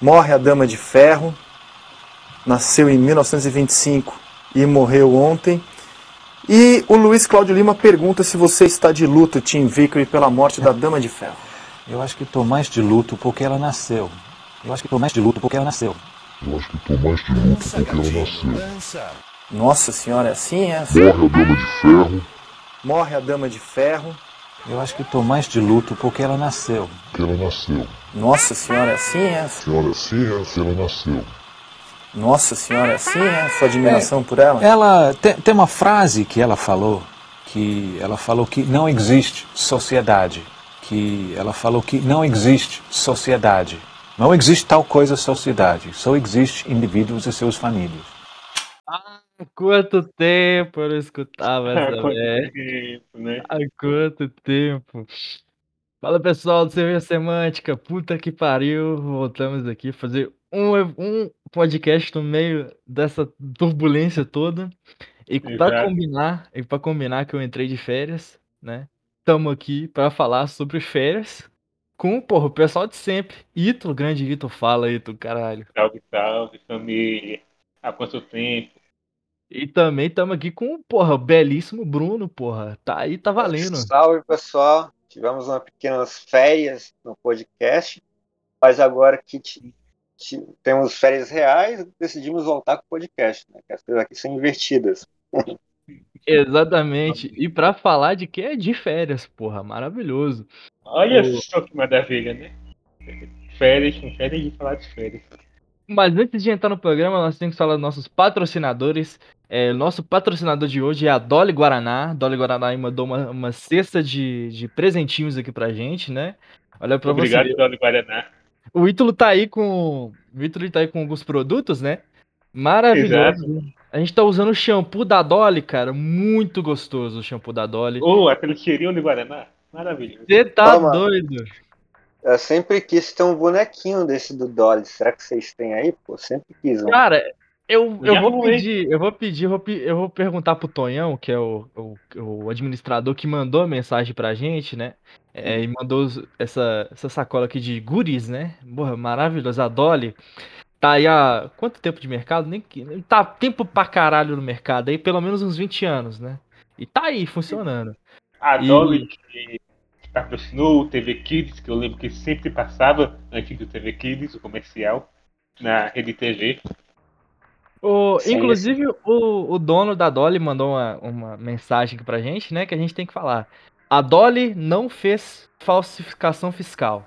morre a Dama de Ferro, nasceu em 1925 e morreu ontem. E o Luiz Cláudio Lima pergunta se você está de luto, Tim Vickery, pela morte da Dama de Ferro. Eu acho que estou mais de luto porque ela nasceu. Eu acho que estou mais de luto porque ela nasceu. Eu acho que estou mais de luto porque ela nasceu. Nossa senhora, é assim é? Morre a Dama de Ferro. Morre a Dama de Ferro. Eu acho que estou mais de luto porque ela nasceu. Porque ela nasceu. Nossa senhora, é assim é? Senhora, sim, é assim ela nasceu. Nossa senhora, é assim é? Sua admiração por ela? Ela tem, tem uma frase que ela falou que ela falou que não existe sociedade, que ela falou que não existe sociedade. Não existe tal coisa sociedade, só existe indivíduos e seus famílias. Quanto tempo eu não escutava essa Quanto merda. tempo, né? Há quanto tempo. Fala pessoal do Cerveja Semântica, puta que pariu, voltamos aqui fazer um, um podcast no meio dessa turbulência toda. E para combinar, e para combinar que eu entrei de férias, né? Tamo aqui para falar sobre férias com, porra, o pessoal de sempre. Ito, grande Ito, fala Ito, caralho. Salve, salve, família. Há quanto tempo? E também tamo aqui com, porra, o belíssimo Bruno, porra. Tá aí, tá valendo. Salve, pessoal. Tivemos umas pequenas férias no podcast, mas agora que ti- ti- temos férias reais, decidimos voltar com o podcast, né? Que as coisas aqui são invertidas. Exatamente. E pra falar de que é de férias, porra, maravilhoso. Olha O- só que maravilha, né? Férias, com férias de falar de férias. Mas antes de entrar no programa, nós temos que falar dos nossos patrocinadores. É, nosso patrocinador de hoje é a Dolly Guaraná. Dolly Guaraná aí mandou uma, uma cesta de, de presentinhos aqui pra gente, né? Olha pra Obrigado, você. Dona Guaraná. O Ítalo tá aí com. O Ítalo tá aí com alguns produtos, né? Maravilhoso. A gente tá usando o shampoo da Dolly, cara. Muito gostoso o shampoo da Dolly. Oh, aquele cheirinho de Guaraná. Maravilhoso. Você tá Toma. doido? Eu sempre quis ter um bonequinho desse do Dolly. Será que vocês têm aí? Pô, sempre quis um. Cara, eu, eu vou pedir, eu vou pedir, eu vou, pe- eu vou perguntar pro Tonhão, que é o, o, o administrador que mandou a mensagem pra gente, né? É, e mandou essa, essa sacola aqui de goodies, né? Porra, maravilhoso. A Dolly tá aí há quanto tempo de mercado? Nem que, tá tempo pra caralho no mercado aí, pelo menos uns 20 anos, né? E tá aí funcionando. A E- Dolly que patrocinou o TV Kids, que eu lembro que sempre passava antes do TV Kids, o comercial, na Rede TV. O, Sim, inclusive, o, o dono da Dolly mandou uma, uma mensagem aqui pra gente, né? Que a gente tem que falar. A Dolly não fez falsificação fiscal.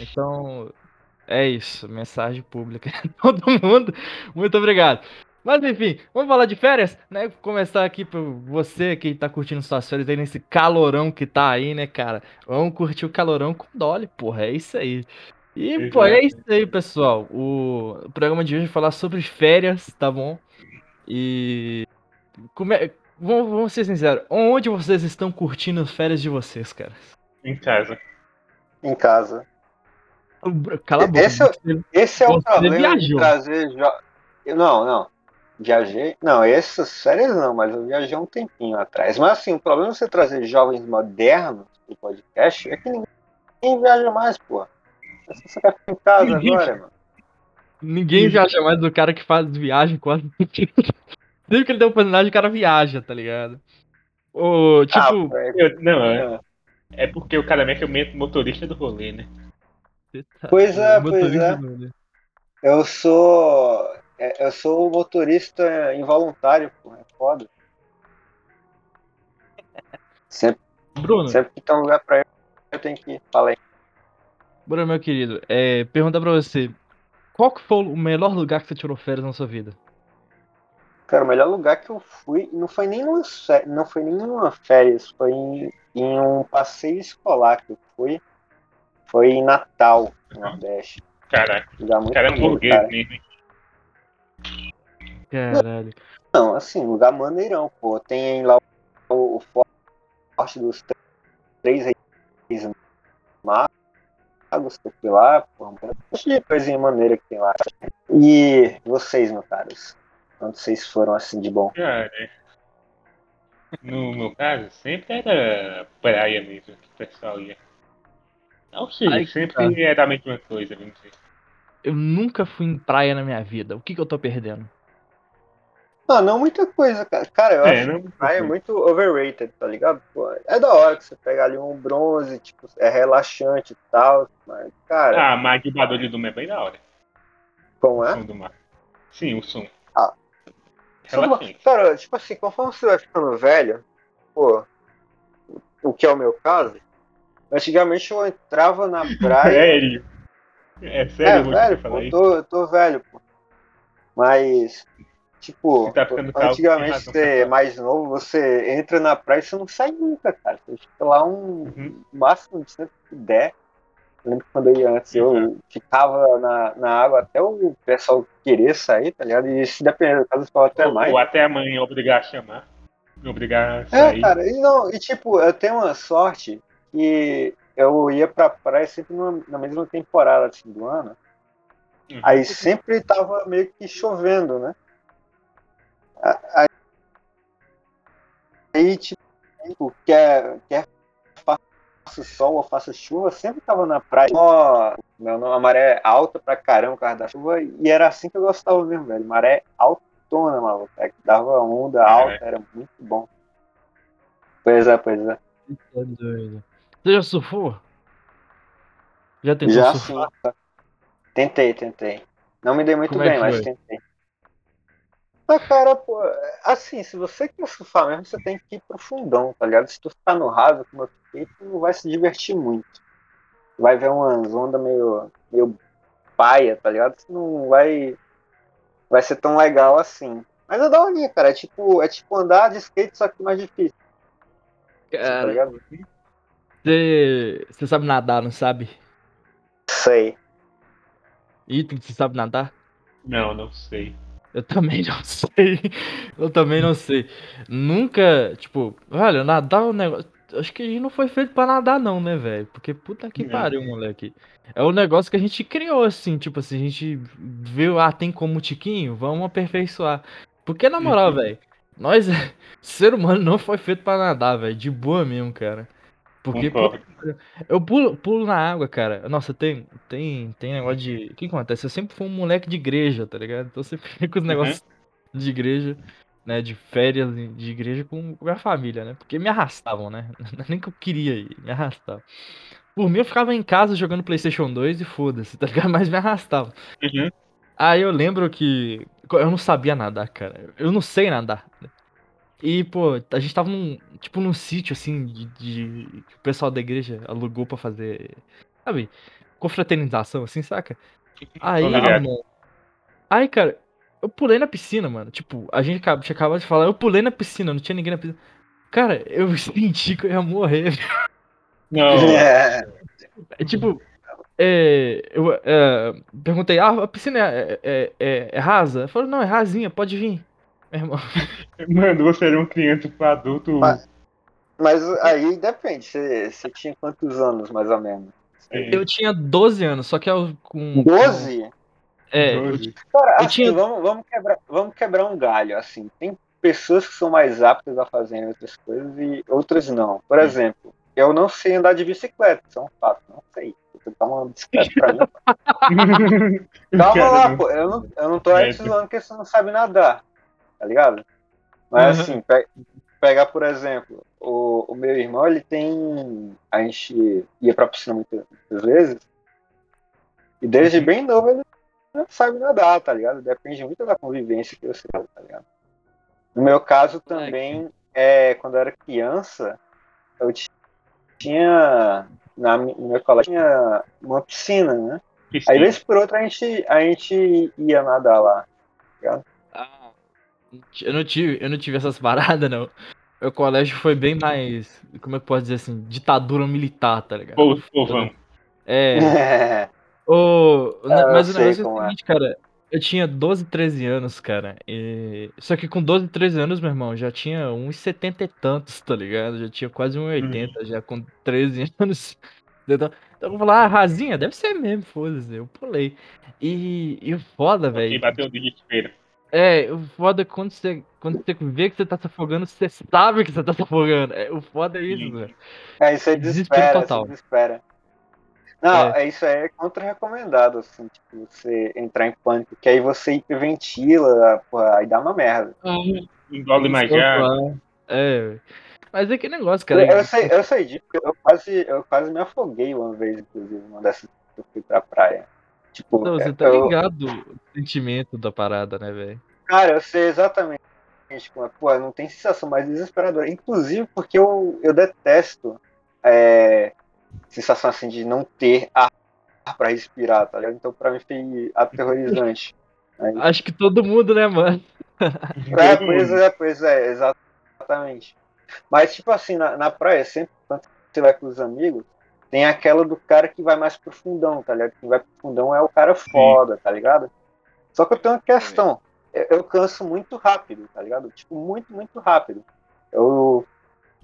Então, é isso. Mensagem pública. Todo mundo, muito obrigado. Mas enfim, vamos falar de férias, né? Começar aqui por você que tá curtindo suas férias aí nesse calorão que tá aí, né, cara? Vamos curtir o calorão com Dolly, porra. É isso aí. E, pô, é isso aí, pessoal. O, programa de hoje vai falar sobre férias, tá bom? E. Como é... vamos, vamos ser sinceros, onde vocês estão curtindo as férias de vocês, cara? Em casa. Em casa. Cala a boca. Esse é Esse é o problema de viajou. trazer jo... Eu- Não, não. Viajei. Não, essas férias não, mas eu viajei um tempinho atrás. Mas assim, o problema de você trazer jovens modernos pro podcast é que ninguém, ninguém viaja mais, pô. Você só quer ficar em casa Ninguém- agora, mano. Ninguém viaja mais do cara que faz viagem quase. Sempre que ele tem oportunidade, o cara viaja, tá ligado? Ô, tipo, Ah, é- Eu- não, é, é porque o cara é o motorista do rolê, né? Pois é, pois motorista é. Eu sou. É, Eu sou motorista involuntário, pô. É foda. Sempre, Bruno, sempre que tem um lugar pra ir, eu tenho que ir. Fala aí. Bruno, meu querido, é, pergunta pra você. Qual que foi o melhor lugar que você tirou férias na sua vida? Cara, o melhor lugar que eu fui não foi nem numa, não foi nem numa férias, foi em, em um passeio escolar que eu fui. Foi em Natal, no Nordeste. Caraca, o muito cara é burguês cara. mesmo. Caralho. Não, assim, lugar maneirão, pô. Tem lá o, o forte dos tr- três reis magos fui lá, pô. Um monte de coisinha maneira que tem lá. E vocês, meus caros? Onde vocês foram assim de bom? Cara, no meu caso, sempre era praia mesmo que o pessoal ia. Ou seja, Ai, sempre cara. era a mesma coisa, vamos dizer. Eu nunca fui em praia na minha vida. O que, que eu tô perdendo? Não, não muita coisa, cara. Cara, eu É, acho não que praia é muito overrated, tá ligado? Pô, é da hora que você pega ali um bronze, tipo, é relaxante e tal. Mas, cara, Ah, mas o barulho do mar é bem da hora. como O é? som do mar. Sim, o som. Ah. Relaxante. Cara, tipo assim, conforme você vai ficando velho, pô, o que é o meu caso, antigamente eu entrava na praia. Sério? É É, sério você velho, pô, tô, eu tô velho, pô. Mas, tipo, tá antigamente você é mais novo, você entra na praia e você não sai nunca, cara. Você fica lá um Uhum. máximo de tempo que der. Eu lembro que quando eu ia antes, eu Uhum. ficava na, na água até o pessoal querer sair, tá ligado? E se depender do caso, ficava até Ou, mais. ou até a mãe obrigar a chamar. Obrigar a É, sair. cara, e, não, e tipo, eu tenho uma sorte que eu ia pra praia sempre numa- na mesma temporada assim, do ano. Uhum. Aí sempre tava meio que chovendo, né? A- Aí, tipo, quer, quer faça sol ou faça chuva, sempre tava na praia. Ó, meu nome, a maré alta pra caramba por causa da chuva, e era assim que eu gostava mesmo, velho. Maré autona, maluco. É que dava onda É. alta, era muito bom. Pois é, pois é. Tá doido. Você já surfou? Já tentou Já surfar? sim. Tentei, tentei. Não me dei muito Como é bem, que mas tentei. Ah, cara, pô, assim, se você quer surfar mesmo, você tem que ir pro fundão, tá ligado? Se tu ficar no raso, como eu fiquei, tu não vai se divertir muito. Vai ver umas ondas meio, meio paia, tá ligado? Tu não vai, vai ser tão legal assim. Mas é daorinha, cara. É tipo, é tipo andar de skate, só que mais difícil, tá Cara, ligado? Você, você sabe nadar, não sabe? Sei. Ethan, você sabe nadar? Não, não sei. Eu também não sei. Eu também não sei. Nunca, tipo, olha, nadar é um negócio. Acho que a gente não foi feito pra nadar, não, né, velho? Porque puta que Não. pariu, moleque. É um negócio que a gente criou, assim, tipo assim, a gente viu, ah, tem como tiquinho? Vamos aperfeiçoar. Porque, na moral, Uhum. velho, nós, ser humano, não foi feito pra nadar, velho. De boa mesmo, cara. Porque, eu pulo, pulo na água, cara. Nossa, tem, tem, tem negócio de. O que acontece? Eu sempre fui um moleque de igreja, tá ligado? Então eu sempre fico com os negócios de igreja, né? De férias de igreja com com minha família, né? Porque me arrastavam, né? Nem que eu queria ir, me arrastavam. Por mim, eu ficava em casa jogando PlayStation 2 e foda-se, tá ligado? Mas me arrastavam. Uhum. Aí eu lembro que. Eu não sabia nadar, cara. Eu não sei nadar. E, pô, a gente tava num. Tipo, num sítio, assim, de, de- que o pessoal da igreja alugou pra fazer. Sabe? Confraternização, assim, saca? Aí, mano. Aí, cara, eu pulei na piscina, mano. Tipo, a gente acaba- tinha acabado de falar, eu pulei na piscina, não tinha ninguém na piscina. Cara, eu senti que eu ia morrer. Não. É. É, tipo, é, eu é, perguntei, ah, a piscina é, é, é, é rasa? Ele falou, não, é rasinha, pode vir. Meu irmão. Mano, você era um criança pra adulto. Mas- Mas aí depende, você, você tinha quantos anos, mais ou menos? é, Eu tinha 12 anos, só que eu com. com- 12? É, eu 12. Cara, Eu assim, tinha- vamos, vamos, quebrar, vamos quebrar um galho, assim. Tem pessoas que são mais aptas a fazerem outras coisas e outras não. Por Sim. exemplo, eu não sei andar de bicicleta, isso é um fato, não sei. Vou tentar uma bicicleta pra mim. Calma Cara, lá, pô, eu não, eu não tô Certo. zoando porque você não sabe nadar, tá ligado? Mas Uhum. assim, pe- pegar, por exemplo, o, o meu irmão, ele tem. A gente ia pra piscina muitas, muitas vezes, e desde Uhum. bem novo ele não sabe nadar, tá ligado? Depende muito da convivência que você tá ligado? No meu caso também, é, quando eu era criança, eu ti- tinha. Na, no meu colégio tinha uma piscina, né? Aí, vez por outra, a gente, a gente ia nadar lá. Ah, eu não tive, eu não tive essas paradas, não. Meu colégio foi bem mais, como é que pode dizer assim, ditadura militar, tá ligado? Pô, povão. É, o, o eu mas o negócio é o é. seguinte, cara, eu tinha 12, 13 anos, cara, e... só que com 12, 13 anos, meu irmão, já tinha uns 70 e tantos, tá ligado? Já tinha quase uns 80, já com 13 anos. Então, então eu vou falar, ah, rasinha, deve ser mesmo, foda-se, eu pulei. E, e o foda, E velho, bateu o desespero. É, o foda é quando você, quando você vê que você tá se afogando, você sabe que você tá se afogando. É, o foda é isso, velho. Aí você Desespero desespera, total. você desespera. Não, é. isso aí é contra-recomendado, assim, tipo, você entrar em pânico, que aí você hiperventila, porra, aí dá uma merda. Uhum. Engole mais já. É. Mas é que negócio, cara. Eu, eu sei, eu sei disso, eu quase, eu quase me afoguei uma vez, inclusive, uma dessas que eu fui pra praia. Tipo, Não, você tá eu- ligado o sentimento da parada, né, velho? Cara, eu sei exatamente. Tipo, pô, não tem sensação mais desesperadora. Inclusive porque eu, eu detesto é, sensação assim de não ter ar pra respirar, tá ligado? Então pra mim foi aterrorizante. Aí- Acho que todo mundo, né, mano? É, pois é, pois é, exatamente. Mas, tipo assim, na, na praia, sempre quando você vai com os amigos, tem aquela do cara que vai mais pro fundão, tá ligado? Quem vai pro fundão é o cara foda, tá ligado? Só que eu tenho uma questão. Eu, eu canso muito rápido, tá ligado? Tipo, muito, muito rápido. Eu,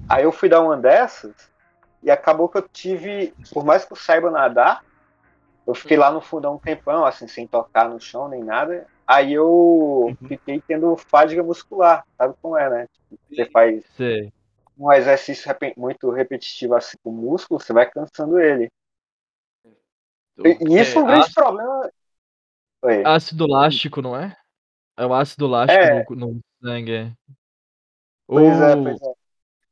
aí eu fui dar uma dessas e acabou que eu tive, por mais que eu saiba nadar, eu fiquei lá no fundão um tempão, assim, sem tocar no chão nem nada. Aí eu fiquei tendo fadiga muscular, sabe como é, né? Tipo, você faz Sei. Um exercício repe- muito repetitivo assim com o músculo, você vai cansando ele. E, e isso é um grande ácido, problema. Oi. ácido lástico, não é? É o ácido lástico É. no, no sangue. é. Pois é, Ou- pois é.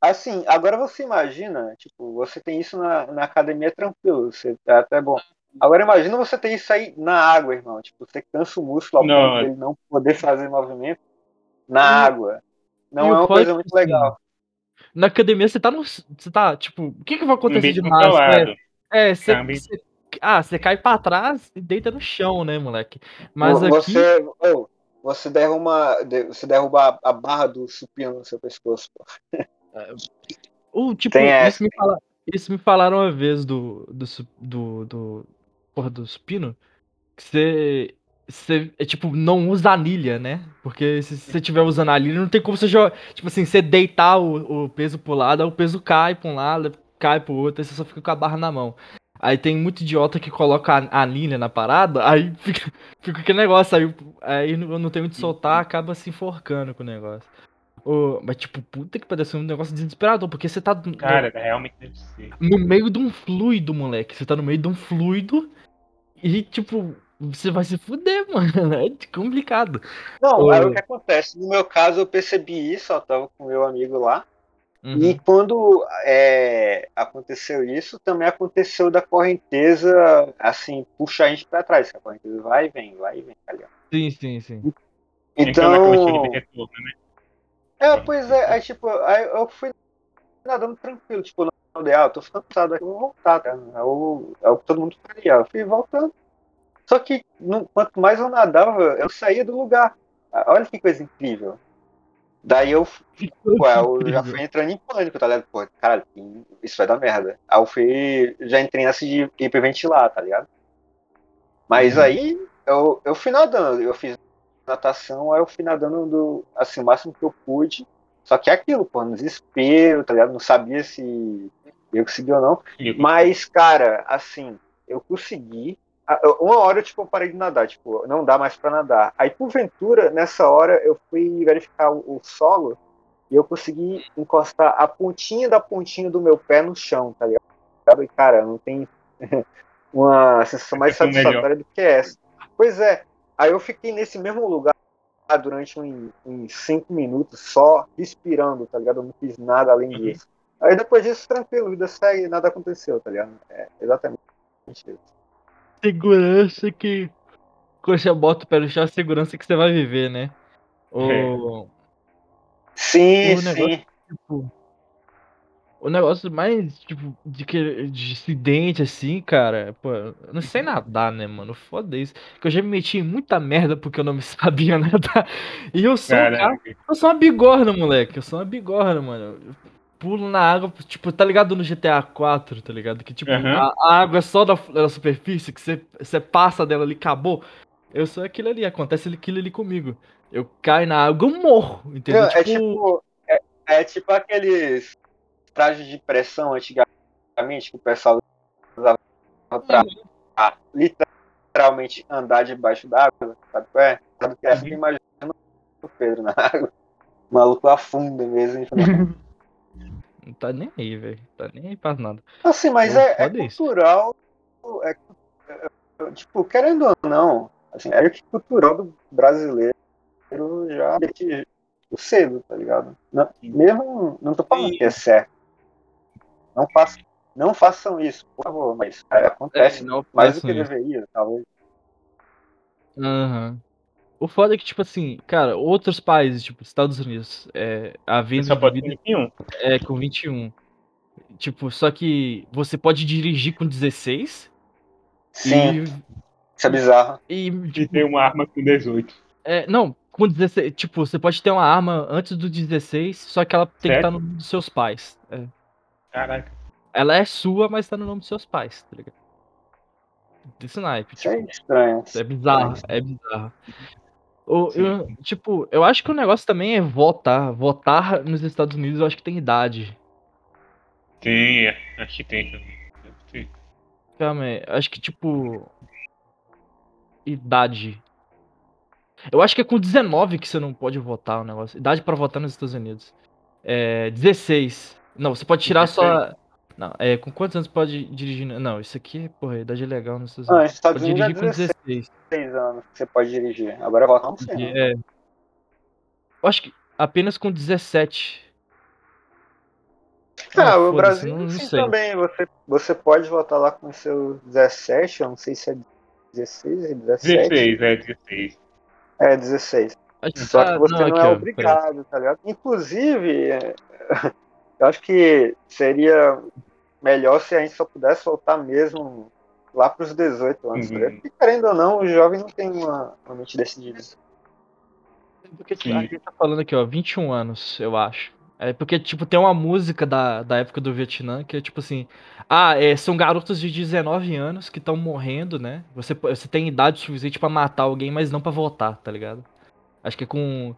Assim, agora você imagina, tipo, você tem isso na, na academia tranquilo, você é até bom. Agora imagina você ter isso aí na água, irmão. Tipo, você cansa o músculo ao Não. ponto dele não poder fazer movimento na água. Não e é uma coisa muito legal. Na academia você tá no. Você tá, tipo, o que que vai acontecer de massa? controlado. É, você, você- Ah, você cai pra trás e deita no chão, né, moleque? Mas Vo- aqui. Você, oh, você derruba, de- você derruba a, barra do supino no seu pescoço. Pô. O, tipo, Tem essa, isso me, fala, isso me falaram uma vez do. do. su- do. do porra, do supino. Que você. Você, é, tipo, não usa anilha, né? Porque se você estiver usando anilha, não tem como você jogar. Tipo assim, você deitar o, o peso pro lado, aí o peso cai pra um lado, cai pro outro, aí você só fica com a barra na mão. Aí tem muito idiota que coloca a anilha na parada, aí fica, fica aquele negócio, aí, aí não, tem onde soltar, acaba se enforcando com o negócio. Ô, mas tipo, puta que parece um negócio desesperador, porque você tá no- Cara, realmente deve ser. no meio de um fluido, moleque. Você tá no meio de um fluido e, tipo, você vai se fuder, mano. É complicado. Não, Ô. aí o que acontece? No meu caso, eu percebi isso, eu tava com meu amigo lá. Uhum. E quando é, aconteceu isso, também aconteceu da correnteza, assim, puxar a gente pra trás. A correnteza vai e vem, vai e vem, tá ligado? Sim, sim, sim. Então? É, pois é, aí, tipo, aí eu fui nadando tranquilo, tipo, não dei, ah, eu tô ficando cansado aqui, eu vou voltar, tá? É o, é o que todo mundo faria. Eu fui voltando. Só que não- quanto mais eu nadava, eu saía do lugar. Ah, Olha que coisa incrível. Daí eu, pô, eu já fui entrando em pânico, tá ligado? Pô, cara, isso vai dar merda. Aí eu fui, já entrei nessa de hiperventilar, tá ligado? Mas Uhum. aí eu, eu fui nadando, eu fiz natação, aí eu fui nadando do, assim, o máximo que eu pude. Só que é aquilo, pô, no desespero, tá ligado? Não sabia se eu consegui ou não. Mas, cara, assim, eu consegui. Uma hora, tipo, eu parei de nadar, tipo, não dá mais pra nadar. Aí, porventura, nessa hora, eu fui verificar o, o solo e eu consegui encostar a pontinha da pontinha do meu pé no chão, tá ligado? E, cara, não tem uma sensação mais Sensação melhor. satisfatória do que essa. Pois é, aí eu fiquei nesse mesmo lugar durante uns, uns cinco minutos só respirando, tá ligado? Eu não fiz nada além Uhum. disso. Aí depois disso, tranquilo, vida segue, nada aconteceu, tá ligado? É exatamente isso. Segurança que. Quando você bota o pé no chão, é a segurança que você vai viver, né? O, Sim, O negócio- sim. tipo, o negócio mais, tipo, de, que, de acidente, assim, cara, pô, eu não sei nadar, né, mano? Foda isso. Que eu já me meti em muita merda porque eu não me sabia nadar. E eu sou um cara. Eu sou uma bigorna, moleque. Eu sou uma bigorna, mano. Eu pulo na água, tipo, tá ligado no GTA 4, tá ligado? Que tipo, Aham. a, a água é só da, da superfície, que você, você passa dela ali, acabou. Eu sou aquilo ali, acontece aquilo ali comigo. Eu caio na água, eu morro, entendeu? Não, é tipo. É, é tipo aqueles trajes de pressão antigamente que o pessoal usava pra pra literalmente andar debaixo d'água, sabe qual é? Sabe o que é? Uhum. Imagina o Pedro na água. O maluco afunda mesmo. Não tá nem aí, velho. Tá nem aí pra nada. Assim, mas Pô, é, é foda isso. cultural tipo, é, é, tipo, querendo ou não, assim, é que cultural do brasileiro já desde cedo, tá ligado? Não, mesmo, não tô falando que é certo. Não façam, não façam isso, por favor, mas é, acontece É, não mais do que isso. deveria, talvez. Aham. O foda é que, tipo assim, cara, outros países, tipo, Estados Unidos, é, a Você venda só de pode bebida ter um. é com 21. Tipo, só que você pode dirigir com 16 Sim, isso é bizarro. e, e E tipo, ter uma arma com 18. é, não, com 16, tipo, você pode ter uma arma antes do 16, só que ela tem que Certo. estar no nome dos seus pais. É. Caraca. Ela é sua, mas tá no nome dos seus pais, tá ligado? Desse naipe, Isso é tipo, estranho. é bizarro, é bizarro. O, eu, tipo, eu acho que o negócio também é votar. Votar nos Estados Unidos eu acho que tem idade. Tem, é, acho que tem. Calma aí, acho que tipo. Idade. Eu acho que é com 19 que você não pode votar o negócio. Idade pra votar nos Estados Unidos. É. 16. Não, você pode tirar só. Não, é. Com quantos anos pode dirigir? Não, isso aqui, porra, a idade é legal nos Estados Ah, Unidos. nos Estados Pode Unidos é dirigir com 16 16. anos que você pode dirigir. Agora volta não sei. não. É. Eu acho que apenas com 17. Ah, o foda-se, Brasil não- não sim sei. também. Você, você pode votar lá com seu 17, eu não sei se é 16 e 17. 16, é 16. É, 16. Acho que Só tá- que você não, aqui, é ó, obrigado, tá ligado? Inclusive, é, eu acho que seria melhor se a gente só pudesse voltar mesmo lá pros 18 anos. Uhum. Porque, querendo ou não, o jovem não tem uma, uma mente decidida. Porque tipo, Sim. a gente tá falando aqui, ó, 21 anos, eu acho. É porque, tipo, tem uma música da, da época do Vietnã que é tipo assim: Ah, é, são garotos de 19 anos que estão morrendo, né? Você, você tem idade suficiente pra matar alguém, mas não pra votar, tá ligado? Acho que é com,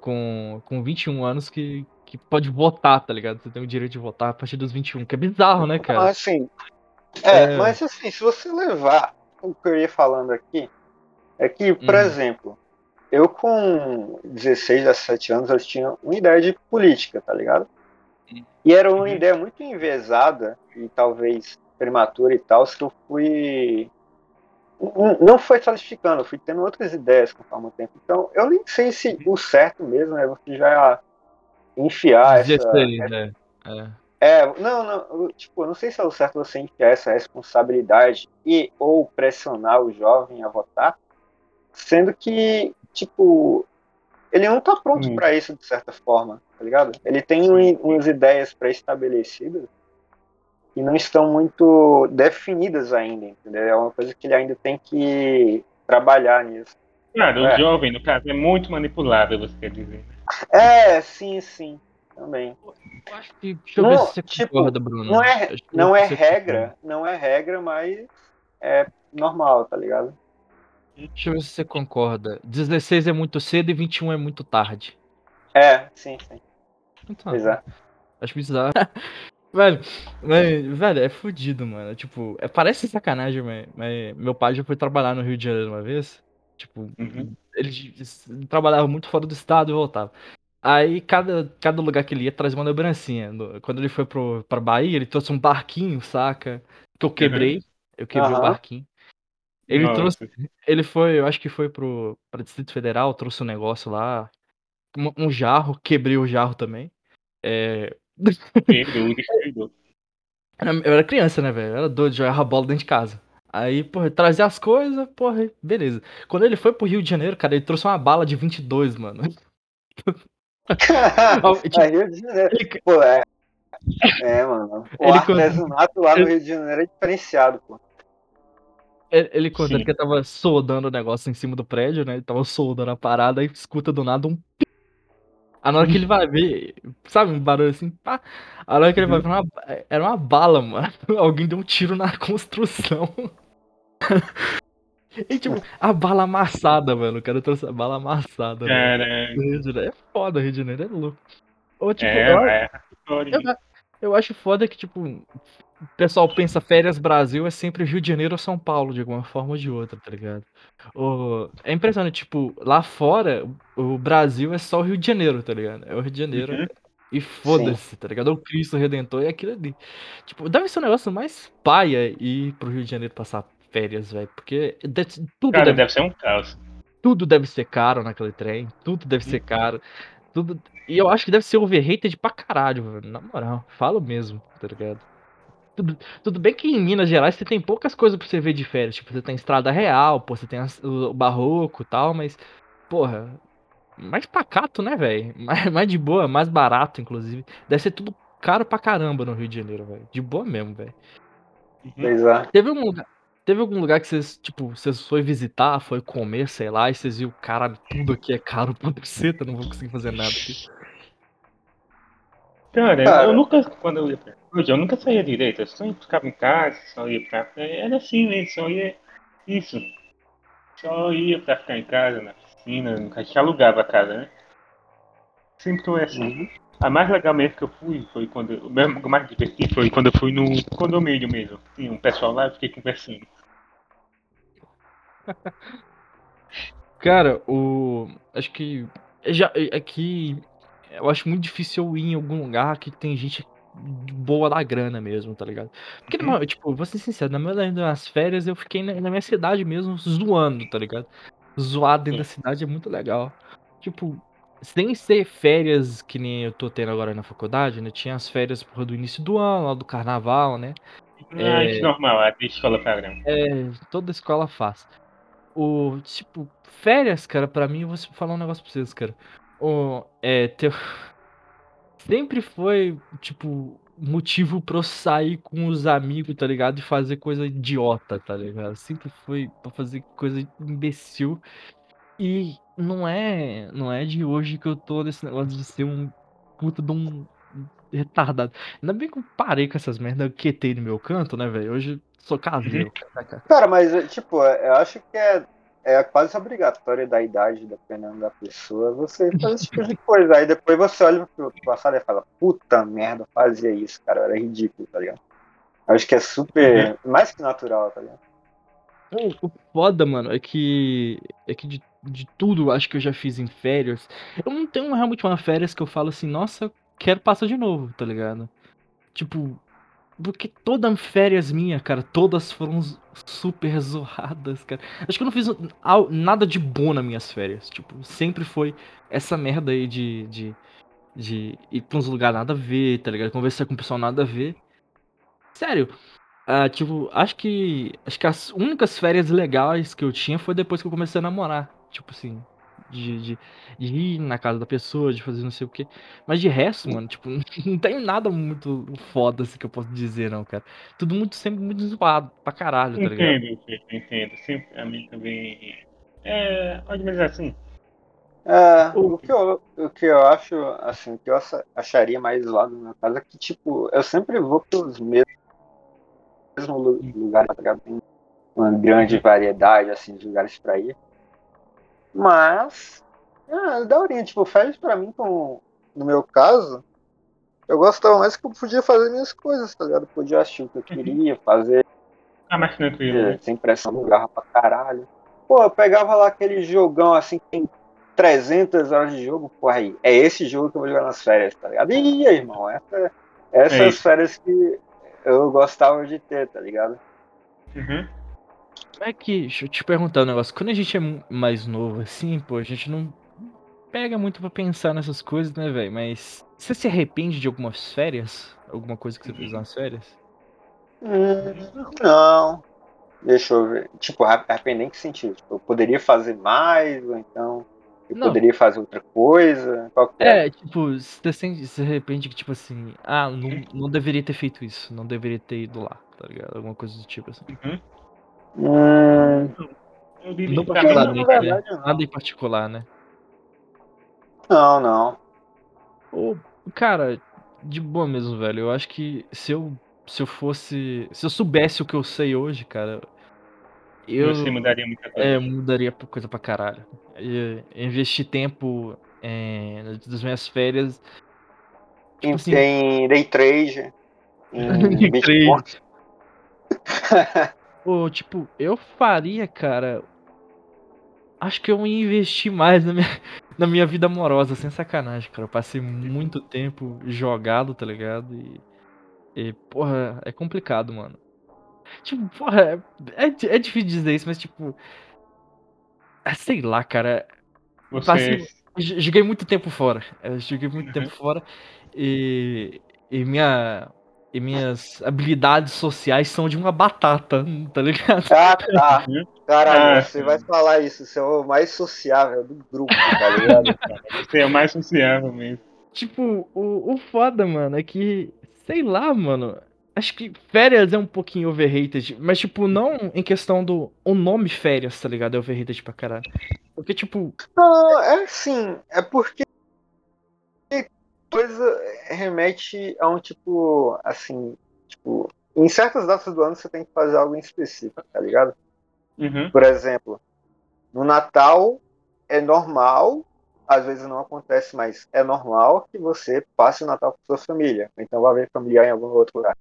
com, com 21 anos que, que pode votar, tá ligado? Você tem o direito de votar a partir dos 21, que é bizarro, né, cara? Mas assim, é, É. mas assim, se você levar o que eu ia falando aqui, é que, por Uhum. exemplo, eu com 16, 17 anos, eu tinha uma ideia de política, tá ligado? E era uma Uhum. ideia muito enviesada e talvez prematura e tal, que eu fui. Não foi solidificando, eu fui tendo outras ideias conforme o tempo. Então, eu nem sei se o certo mesmo é você já enfiar essa, 16, né? É. é, não, não, tipo, eu não sei se é o certo você enfiar essa responsabilidade e ou pressionar o jovem a votar, sendo que, tipo, ele não tá pronto Hum. pra isso de certa forma, tá ligado? Ele tem um- umas ideias pré-estabelecidas e não estão muito definidas ainda, entendeu? É uma coisa que ele ainda tem que trabalhar nisso. Claro, o É. jovem, no caso, é muito manipulável, você quer dizer. É, sim, sim, também. Eu acho que. Deixa eu Não, ver se você tipo, concorda, Bruno. Não é, não é regra, não é regra, mas é normal, tá ligado? Deixa eu ver se você concorda. 16 é muito cedo e 21 é muito tarde. É, sim, sim. Então, é. Acho bizarro. velho, mas, velho, é fudido, mano. Tipo, é, parece sacanagem, mas, mas meu pai já foi trabalhar no Rio de Janeiro uma vez. Tipo, Uhum. Ele trabalhava muito fora do estado e voltava. Aí cada, cada lugar que ele ia trazia uma lembrancinha. Quando ele foi pro, pra Bahia, ele trouxe um barquinho, saca? Que eu quebrei. Eu quebrei o Aham. barquinho. Ele Nossa, trouxe. Ele foi, eu acho que foi pro pra Distrito Federal, trouxe um negócio lá. Um, um jarro, quebrei o jarro também. É, Quebrou, eu era criança, né, velho? Eu era doido, jogava bola dentro de casa. Aí, porra, trazia as coisas, porra, beleza. Quando ele foi pro Rio de Janeiro, cara, ele trouxe uma bala de 22, mano. tipo, É Rio de Janeiro. Ele, Pô, é. É, mano. O Ele artesanato lá no ele- Rio de Janeiro é diferenciado, pô. ele, ele conta que tava soldando o negócio em cima do prédio, né? Ele tava soldando a parada e escuta do nada um. A hora que ele vai ver, sabe, um barulho assim, pá. A hora que ele vai ver, era uma, era uma bala, mano. Alguém deu um tiro na construção. E tipo, a bala amassada, mano. O cara trouxe a bala amassada. mano. Cara, Do Rio de Janeiro. É foda, Rio de Janeiro é louco. Ou tipo, é, eu, é. eu, eu acho foda que, tipo, o pessoal pensa férias Brasil é sempre Rio de Janeiro ou São Paulo, de alguma forma ou de outra, tá ligado? O, é impressionante, tipo, lá fora, o Brasil é só o Rio de Janeiro, tá ligado? É o Rio de Janeiro. Uhum. E foda-se, tá ligado? O Cristo Redentor é aquilo ali. Tipo, deve ser um negócio mais paia ir pro Rio de Janeiro passar férias, velho. Porque deve- tudo, Cara, deve, deve ser um caos. tudo deve ser caro naquele trem. Tudo deve ser caro. Tudo... E eu acho que deve ser overrated pra caralho, velho. Na moral, falo mesmo, tá ligado? Tudo, tudo bem que em Minas Gerais você tem poucas coisas pra você ver de férias. Tipo, você tem Estrada Real, pô, você tem as- o, o Barroco e tal, mas, porra, mais pacato, né, velho? Mais, mais de boa, mais barato, inclusive. Deve ser tudo caro pra caramba no Rio de Janeiro, velho. De boa mesmo, velho. Pois é. Teve algum lugar. Teve algum lugar que vocês, tipo, vocês foi visitar, foi comer, sei lá, e vocês viram, caralho, tudo aqui é caro pra buceta, não vou conseguir fazer nada aqui. Cara, Cara. eu nunca, quando eu ia pra hoje, eu nunca saía direito, eu só ficava em casa, só ia pra. Era assim mesmo, só ia. Isso. Só ia pra ficar em casa, na piscina, nunca gente alugava a casa, né? Sempre foi assim. Uhum. A mais legal mesmo que eu fui foi quando. O mesmo o mais divertido foi quando eu fui no condomínio mesmo. Tinha um pessoal lá e fiquei conversando. Cara, o. Acho que. Já, aqui. Eu acho muito difícil eu ir em algum lugar que tem gente boa da grana mesmo, tá ligado? Porque, Uhum. tipo, vou ser sincero, na maioria das férias eu fiquei na, na minha cidade mesmo zoando, tá ligado? Zoar dentro da cidade é muito legal. Tipo, sem ser férias que nem eu tô tendo agora na faculdade, né? Tinha as férias porra, do início do ano, lá do carnaval, né? Ah, isso é normal, a de escola padrão. É, toda escola faz. O, tipo, férias, cara, pra mim, eu vou falar um negócio pra vocês, cara. O, é, ter... Sempre foi, tipo, motivo pra eu sair com os amigos, tá ligado? E fazer coisa idiota, tá ligado? Sempre foi pra fazer coisa imbecil. E não é, não é de hoje que eu tô nesse negócio de ser um puta de um retardado. Ainda bem que eu parei com essas merdas, eu quietei no meu canto, né, velho? Hoje eu sou caseiro. cara. Cara, mas, é, tipo, eu acho que é, é quase obrigatório da idade, dependendo da pessoa, você fazer esse tipo de coisa. Aí depois você olha pro passado e fala, puta merda, eu fazia isso, cara, era ridículo, tá ligado? Acho que é super, mais que natural, tá ligado? O o foda, mano, é que. É que de, de tudo acho que eu já fiz em férias. Eu não tenho realmente uma férias que eu falo assim, nossa, quero passar de novo, tá ligado? Tipo. Porque toda férias minha, cara, todas foram super zoadas, cara. Acho que eu não fiz nada de bom nas minhas férias. Tipo, sempre foi essa merda aí de. de, de ir pra uns lugares nada a ver, tá ligado? Conversar com o pessoal nada a ver. Sério, ah, tipo, acho que. Acho que as únicas férias legais que eu tinha foi depois que eu comecei a namorar. Tipo assim. De, de, de ir na casa da pessoa, de fazer não sei o quê. Mas de resto, mano, tipo, não tem nada muito foda assim que eu posso dizer, não, cara. Tudo muito, sempre muito zoado pra caralho, tá ligado? Entendo, entendo. Sempre a mim também. É, pode dizer assim. É, O- que, eu, o que eu acho, assim, o que eu acha- acharia mais zoado na casa é que, tipo, eu sempre vou pros mesmos mesmo lu- lugares, tá ligado? Uma grande variedade, assim, de lugares pra ir. Mas, é, daorinha, tipo, férias pra mim, como no meu caso, eu gostava mais que eu podia fazer minhas coisas, tá ligado? Podia assistir o que eu queria, fazer Ah, mais tranquilo, é, né? sem pressão no garra pra caralho. Pô, eu pegava lá aquele jogão assim que tem 300 horas de jogo, pô, aí, é esse jogo que eu vou jogar nas férias, tá ligado? E aí, irmão, essa, essas É férias que eu gostava de ter, tá ligado? Uhum. Como é que. Deixa eu te perguntar um negócio. Quando a gente é mais novo, assim, pô, a gente não pega muito pra pensar nessas coisas, né, velho? Mas você se arrepende de algumas férias? Alguma coisa que você fez nas férias? Hum, não. Deixa eu ver. Tipo, arre- arrepender em que sentido? Tipo, eu poderia fazer mais, ou então eu Não. poderia fazer outra coisa? É? É, tipo, você se se arrepende que, tipo assim, ah, não, não deveria ter feito isso, não deveria ter ido lá, tá ligado? Alguma coisa do tipo assim. Uhum. Hum, Eu diria Não particularmente, na né? verdade, não. Nada em particular, né? não, não. Ô, cara, de boa mesmo, velho. Eu acho que se eu, se eu fosse. Se eu soubesse o que eu sei hoje, cara, eu você mudaria muita coisa. é, mudaria coisa pra caralho. Ia investir tempo é, das minhas férias. Em, Tipo assim, em day trade, em Day Bitcoin. Pô, tipo, eu faria, cara. Acho que eu ia investir mais na minha, na minha vida amorosa, sem sacanagem, cara. Eu passei muito tempo jogado, tá ligado? E, e porra, é complicado, mano. Tipo, porra, é, é, é difícil dizer isso, mas tipo. é, Sei lá, cara. Você. Passei, joguei muito tempo fora. Eu joguei muito Uhum. tempo fora. E, e minha. E minhas habilidades sociais são de uma batata, tá ligado? Ah, tá. Caralho, Ah, você vai falar isso, você é o mais sociável do grupo, tá ligado? Você é o mais sociável mesmo. Tipo, o, o foda, mano, é que, sei lá, mano. Acho que férias é um pouquinho overrated, mas, tipo, não em questão do. O nome férias, tá ligado? É overrated pra caralho. Porque, tipo, Não, é assim, é porque coisa remete a um tipo, assim, tipo, em certas datas do ano você tem que fazer algo em específico, tá ligado? Uhum. Por exemplo, no Natal é normal, às vezes não acontece, mas é normal que você passe o Natal com sua família. Então vai ver familiar em algum outro lugar.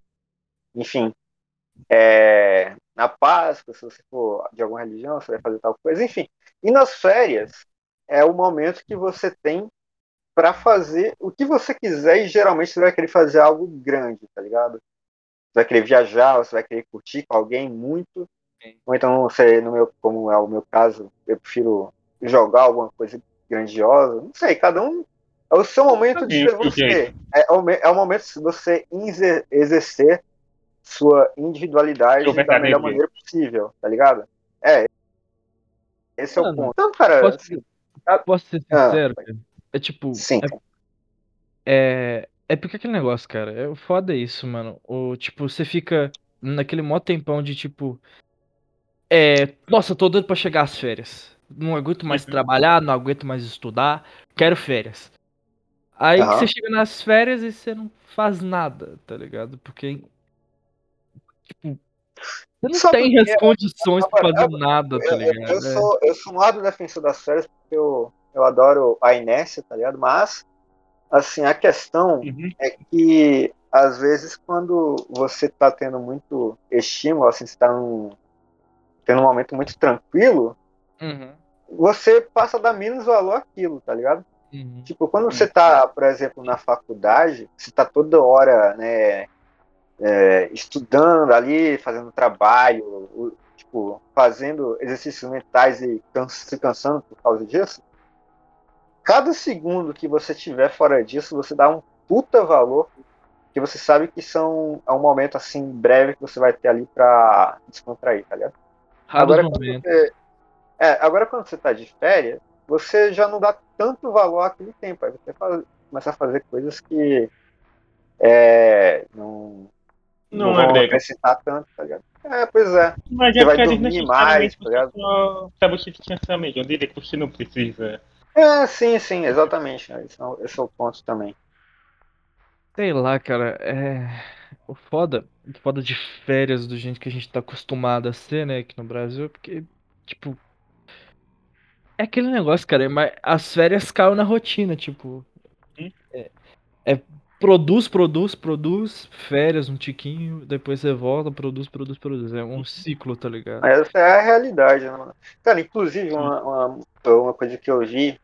Enfim, é, na Páscoa, se você for de alguma religião, você vai fazer tal coisa. Enfim, e nas férias é o momento que você tem para fazer o que você quiser e geralmente você vai querer fazer algo grande, tá ligado? Você vai querer viajar, você vai querer curtir com alguém muito. Ou então, você, no meu, como é o meu caso, eu prefiro jogar alguma coisa grandiosa. Não sei, cada um. É o seu momento de Sim, ser sim, você. É, o me- é o momento de você exer- exercer sua individualidade da melhor maneira possível, tá ligado? É. Esse é o Mano, ponto. Então, cara, posso, assim, posso ser ah, sincero, cara? É tipo. sim. É, é porque aquele negócio, cara. É o foda é isso, mano. O, tipo, você fica naquele mó tempão de tipo. É. Nossa, eu tô doido pra chegar às férias. Não aguento mais Uhum. trabalhar, não aguento mais estudar. Quero férias. Aí que Aham. você chega nas férias e você não faz nada, tá ligado? Porque. Tipo. Você não Sabe tem que as é? condições pra fazer nada, tá Eu, eu, ligado? eu É. sou, eu sou um lado defensor das férias porque eu, eu adoro a inércia, tá ligado? Mas, assim, a questão Uhum. é que, às vezes, quando você tá tendo muito estímulo, assim, você tá num, tendo um momento muito tranquilo, Uhum, você passa a dar menos valor àquilo, tá ligado? uhum. Tipo, quando você tá, por exemplo, na faculdade, você tá toda hora, né, é, estudando ali, fazendo trabalho, tipo, fazendo exercícios mentais e se cansando por causa disso, cada segundo que você tiver fora disso, você dá um puta valor, que você sabe que são é um momento assim breve que você vai ter ali pra descontrair, tá ligado? Agora quando, você, é, agora quando você tá de férias, você já não dá tanto valor àquele tempo. Aí você faz- começa a fazer coisas que é, não, não, Não agrega. acrescentar tanto, tá ligado? É, pois é. Mas Você é vai a gente dormir mais, tá ligado? só sabe o que pensar melhor. Eu diria que você não precisa. É, sim, sim, exatamente. né? Esse é, o- esse é o ponto também. Sei lá, cara, é. O foda, o foda de férias do jeito que a gente tá acostumado a ser, né, aqui no Brasil, é porque, tipo. É aquele negócio, cara, mas as férias caem na rotina, tipo. É, é produz, produz, produz, férias, um tiquinho, depois você volta, produz, produz, produz. É um ciclo, tá ligado? Essa é a realidade, né, mano? Cara, inclusive, uma, uma, uma coisa que eu vi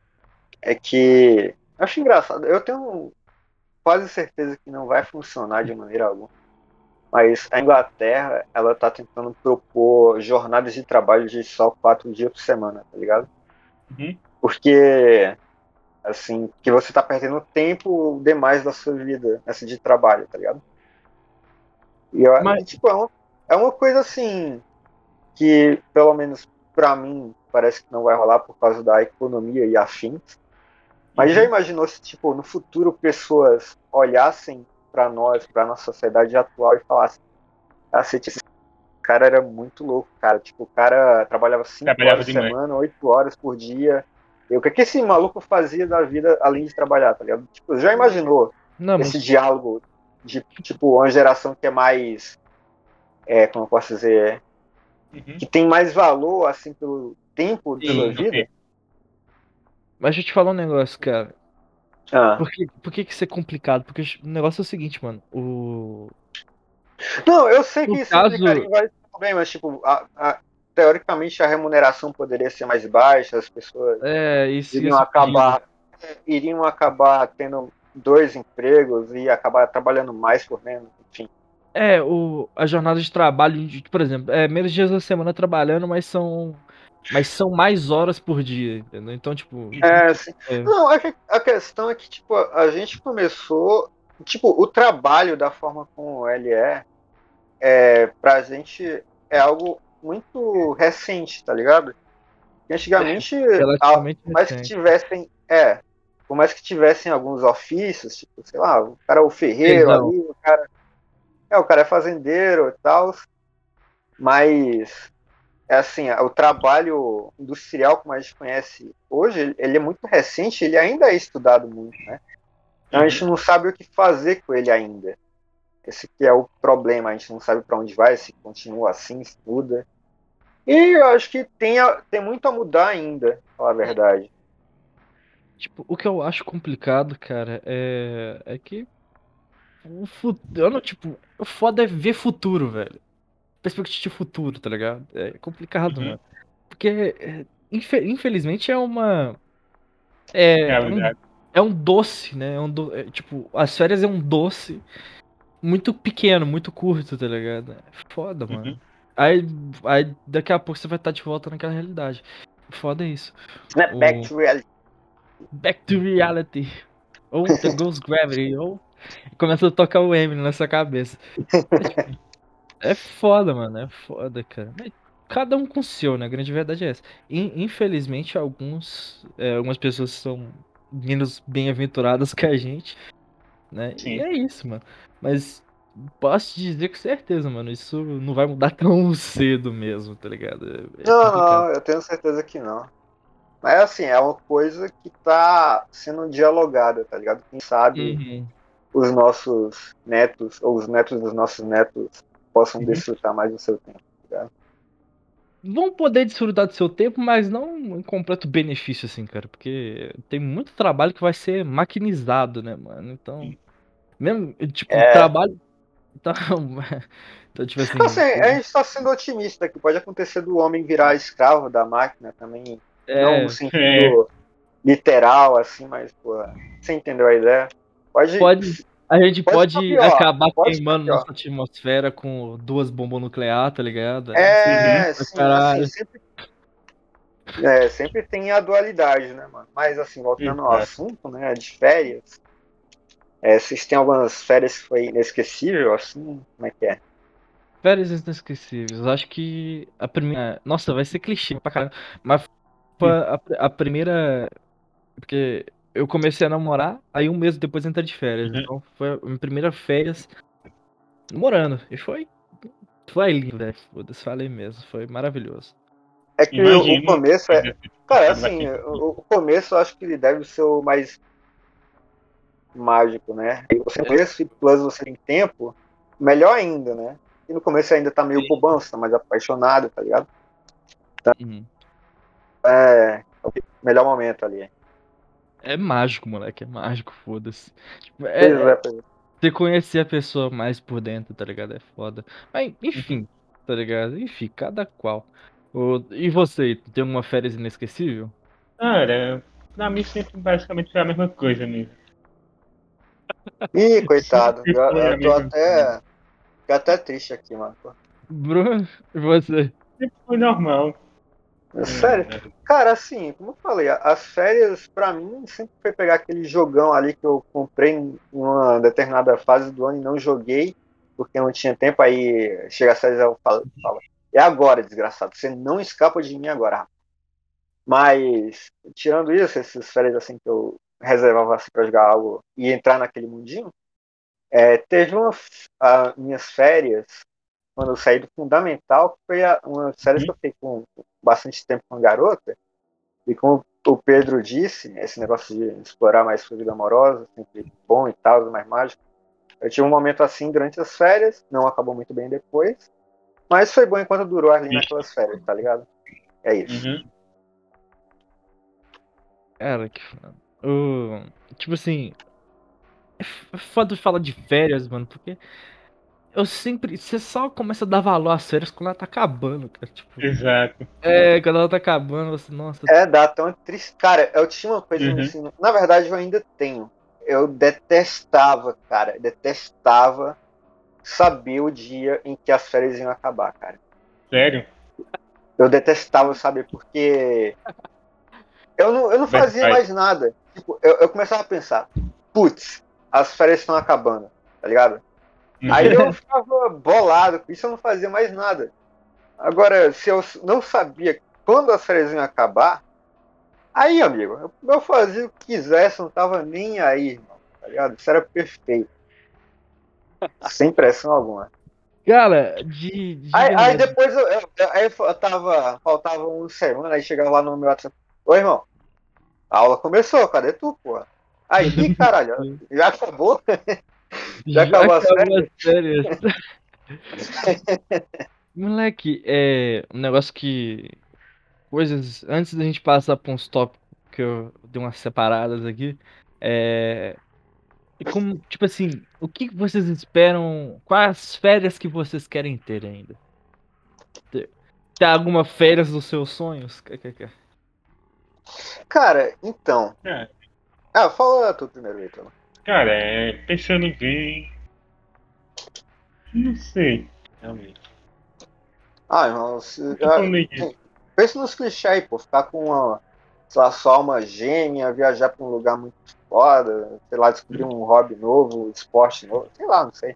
é que. Eu acho engraçado. Eu tenho quase certeza que não vai funcionar de maneira alguma. Mas a Inglaterra, ela tá tentando propor jornadas de trabalho de só quatro dias por semana, tá ligado? Uhum. Porque, assim, que você tá perdendo tempo demais da sua vida, essa de trabalho, tá ligado? E, eu, Mas- tipo, é uma, é uma coisa assim, que pelo menos pra mim parece que não vai rolar por causa da economia e afins. Mas já imaginou se, tipo, no futuro pessoas olhassem pra nós, pra nossa sociedade atual e falassem, cacete, esse cara era muito louco, cara. Tipo, o cara trabalhava cinco Trabalhava horas por semana, oito horas por dia. E o que, que esse maluco fazia da vida além de trabalhar, tá ligado? Tipo, já imaginou Não, mas esse diálogo de, tipo, uma geração que é mais, é, como eu posso dizer, Uhum. que tem mais valor, assim, pelo tempo Sim, sua ok. vida? Mas deixa eu te falar um negócio, cara. Ah. Por que, por que que isso é complicado? Porque o negócio é o seguinte, mano. O. Não, eu sei que No isso caso- implicaria em vários problemas, tipo, a, a teoricamente a remuneração poderia ser mais baixa, as pessoas É, isso iriam isso acabar, é, iriam acabar tendo dois empregos e acabar trabalhando mais por menos, enfim. É, o, a jornada de trabalho, por exemplo, é menos dias da semana trabalhando, mas são. Mas são mais horas por dia, entendeu? Então, tipo. É, assim, é, Não, a, que- a questão é que, tipo, a gente começou. Tipo, o trabalho da forma como ele é, é pra gente é algo muito recente, tá ligado? E Antigamente, a- por mais que tivessem. É, por mais que tivessem alguns ofícios, tipo, sei lá, o cara é o ferreiro ali, o cara. É, o cara é fazendeiro e tal. Mas é assim, o trabalho industrial como a gente conhece hoje, ele- é muito recente, ele ainda é estudado muito, né? Então a gente não sabe o que fazer com ele ainda. Esse que é o problema, a gente não sabe para onde vai, se continua assim, se muda. E eu acho que tem, a- tem muito a mudar ainda, falar a verdade. Tipo, o que eu acho complicado, cara, é, é que o futuro, tipo, o foda é ver futuro, velho. Perspectiva de futuro, tá ligado? É complicado, Uhum. mano. Porque, é, infe- infelizmente, é uma. É, É um, é um doce, né? É um do- é, tipo, as férias é um doce muito pequeno, muito curto, tá ligado? É foda, mano. Uhum. Aí, aí daqui a pouco você vai estar de volta naquela realidade. Foda é isso. O- back to reality. Back to reality. Ou The Ghost Gravity. Ou começa a tocar o Eminem na sua cabeça. É, foda, mano. É foda, cara. Mas cada um com o seu, né? A grande verdade é essa. In- Infelizmente, alguns, é, algumas pessoas são menos bem-aventuradas que a gente. Né? Sim. E é isso, mano. Mas posso te dizer com certeza, mano. Isso não vai mudar tão cedo mesmo, tá ligado? É- é Não, não, eu tenho certeza que não. Mas assim, é uma coisa que tá sendo dialogada, tá ligado? Quem sabe Uhum. os nossos netos, ou os netos dos nossos netos, possam Uhum. desfrutar mais do seu tempo. vão poder desfrutar do seu tempo, mas não em completo benefício, assim, cara. Porque tem muito trabalho que vai ser maquinizado, né, mano? Então. Mesmo, tipo, É. trabalho. Então, então, tipo assim. Assim, a gente tá sendo otimista que pode acontecer do homem virar escravo da máquina também. é, Não no sentido literal, assim, mas, pô, você entendeu a ideia? Pode. Pode- a gente pode pode, pior, acabar pode queimando nossa atmosfera com duas bombas nucleares, tá ligado? É, sim, assim, sempre. É, sempre tem a dualidade, né, mano? Mas assim, voltando ao Exato. assunto, né, de férias. É, vocês têm algumas férias que foi inesquecível, assim? Como é que é? Férias inesquecíveis. Acho que a primeira. Nossa, vai ser clichê pra caramba. Mas a, a primeira. Porque eu comecei a namorar, aí um mês depois entrei de férias. Uhum. Então foi a minha primeira férias namorando. E foi. Foi lindo, velho. Foda-se, falei mesmo. Foi maravilhoso. É que Imagino. o começo é. Cara, Vai assim, o, começo eu acho que deve ser o mais mágico, né? E você começo e plus você tem tempo, melhor ainda, né? E no começo ainda tá meio bobão, você tá mais apaixonado, tá ligado? Uhum. É. o melhor momento ali. É mágico, moleque. É mágico, foda-se. Tipo, Pois é, é, pois é. você conhecer a pessoa mais por dentro, tá ligado? É foda. Mas, enfim, tá ligado? Enfim, cada qual. O- E você, tem alguma férias inesquecível? Cara, pra mim sempre basicamente foi a mesma coisa mesmo. Ih, coitado. Eu, eu tô até. Fiquei até triste aqui, mano. Bruno, e você? Sempre foi normal. Sério? É, Cara, assim, como eu falei, as férias, pra mim, sempre foi pegar aquele jogão ali que eu comprei em uma determinada fase do ano e não joguei, porque não tinha tempo, aí chega às férias eu falo, falo, é agora, desgraçado, você não escapa de mim agora. rapaz." Mas, tirando isso, essas férias assim que eu reservava assim, pra jogar algo e entrar naquele mundinho, é, teve uma, a, minhas férias, quando eu saí do Fundamental, que foi a, uma férias que eu fiquei com bastante tempo com a garota, e como o Pedro disse, esse negócio de explorar mais sua vida amorosa, sempre bom e tal, mais mágico. Eu tive um momento assim durante as férias, não acabou muito bem depois, mas foi bom enquanto durou ali naquelas férias, tá ligado? É isso. Uhum. Cara, que foda. O- Tipo assim. É é foda falar de férias, mano, porque. Eu sempre. Você só começa a dar valor às férias quando ela tá acabando, cara. Tipo, Exato. é, quando ela tá acabando, você, nossa. É, dá tão triste. Cara, eu tinha uma coisa Uhum. ensino. Na verdade, eu ainda tenho. Eu detestava, cara. Detestava saber o dia em que as férias iam acabar, cara. Sério? Eu detestava saber, porque eu não, eu não fazia mais nada. Tipo, eu, eu começava a pensar, putz, as férias estão acabando, tá ligado? Aí eu ficava bolado com isso, eu não fazia mais nada. Agora, se eu não sabia quando as férias iam acabar, aí, amigo, eu, eu fazia o que quisesse, não tava nem aí, irmão, tá ligado? Isso era perfeito. Sem pressão alguma. Cara, de. de Aí, aí depois eu, eu, eu- aí eu tava, faltava uma semana, aí chegava lá no meu WhatsApp. Ô irmão, a aula começou, cadê tu, porra? Aí, caralho, já acabou? Já acabou as as férias. Moleque, é um negócio que. Coisas. Antes da gente passar pra uns tópicos que eu dei umas separadas aqui. É. e Como, tipo assim, o que vocês esperam? Quais férias que vocês querem ter ainda? Tem alguma férias dos seus sonhos? Cara, então. É. Ah, fala tu primeiro, Vitor. Cara, é, pensando bem. Não sei, realmente. Ah, irmão, se, que ah, pensa nos clichês aí, pô. Ficar com uma, sei lá, sua alma gêmea, viajar pra um lugar muito foda, sei lá, descobrir um hobby novo, esporte novo, sei lá, não sei.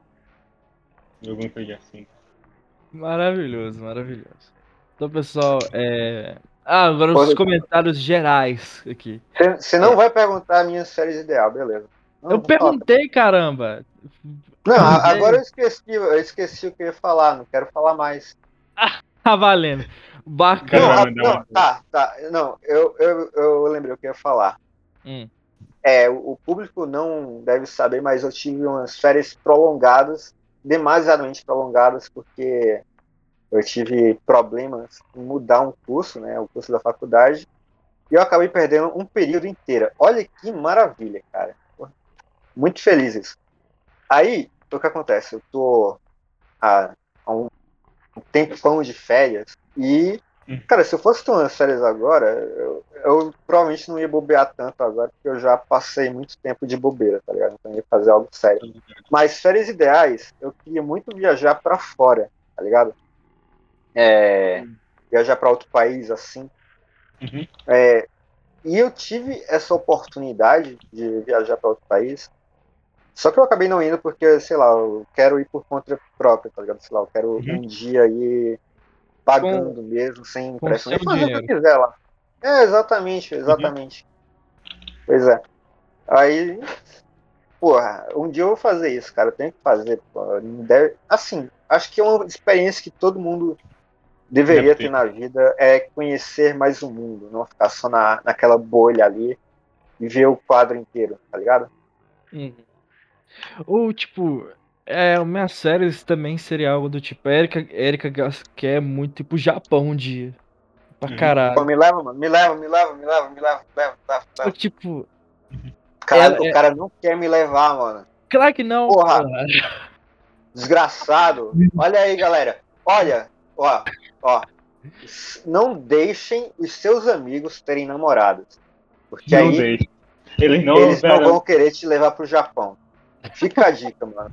Alguma coisa assim. Maravilhoso, maravilhoso. Então, pessoal, é. Ah, agora os comentários gerais aqui. Você não vai perguntar minhas férias ideal, beleza. Não, Eu perguntei, caramba. Não, perguntei. agora eu esqueci, eu esqueci o que eu ia falar, não quero falar mais. Tá valendo. Bacana. Não. não, tá, tá. Não, eu, eu, eu lembrei o que eu ia falar. Hum. É, o o público não deve saber, mas eu tive umas férias prolongadas, demasiadamente prolongadas, porque eu tive problemas em mudar um curso, né, o curso da faculdade, e eu acabei perdendo um período inteiro. Olha que maravilha, cara. Muito feliz isso. Aí, o que acontece? Eu tô há, há um, um tempão de férias e Hum. Cara, se eu fosse ter umas férias agora, eu, eu provavelmente não ia bobear tanto agora, porque eu já passei muito tempo de bobeira, tá ligado? Então eu ia fazer algo sério. Mas férias ideais, eu queria muito viajar pra fora, tá ligado? É, viajar pra outro país, assim. Uhum. É, e eu tive essa oportunidade de viajar pra outro país, só que eu acabei não indo porque, sei lá, eu quero ir por conta própria, tá ligado? Sei lá, eu quero Uhum. um dia ir pagando mesmo, sem com pressão, seu e fazer o que quiser lá. É, exatamente, exatamente. Pois é. Aí, porra, um dia eu vou fazer isso, cara. Eu tenho que fazer. pô. Não deve- Assim, acho que é uma experiência que todo mundo deveria Deve ter. ter na vida é conhecer mais o mundo, não ficar só na, naquela bolha ali e ver o quadro inteiro, tá ligado? Uhum. Ou, tipo, é, as minhas séries também seria algo do tipo. Erika, Erika quer muito ir pro Japão um dia. Pra Uhum. Pô, caralho. me leva, mano, me leva, me leva, me leva, me leva, me leva, me leva. Só leva. que, tipo, Cara, ela o é- cara não quer me levar, mano. claro que não. Porra. porra. Desgraçado. Olha aí, galera. Olha, ó, ó. Não deixem os seus amigos terem namoradas. Porque Não aí deixa. Eles não eles não vão querer te levar pro Japão. Fica a dica, mano.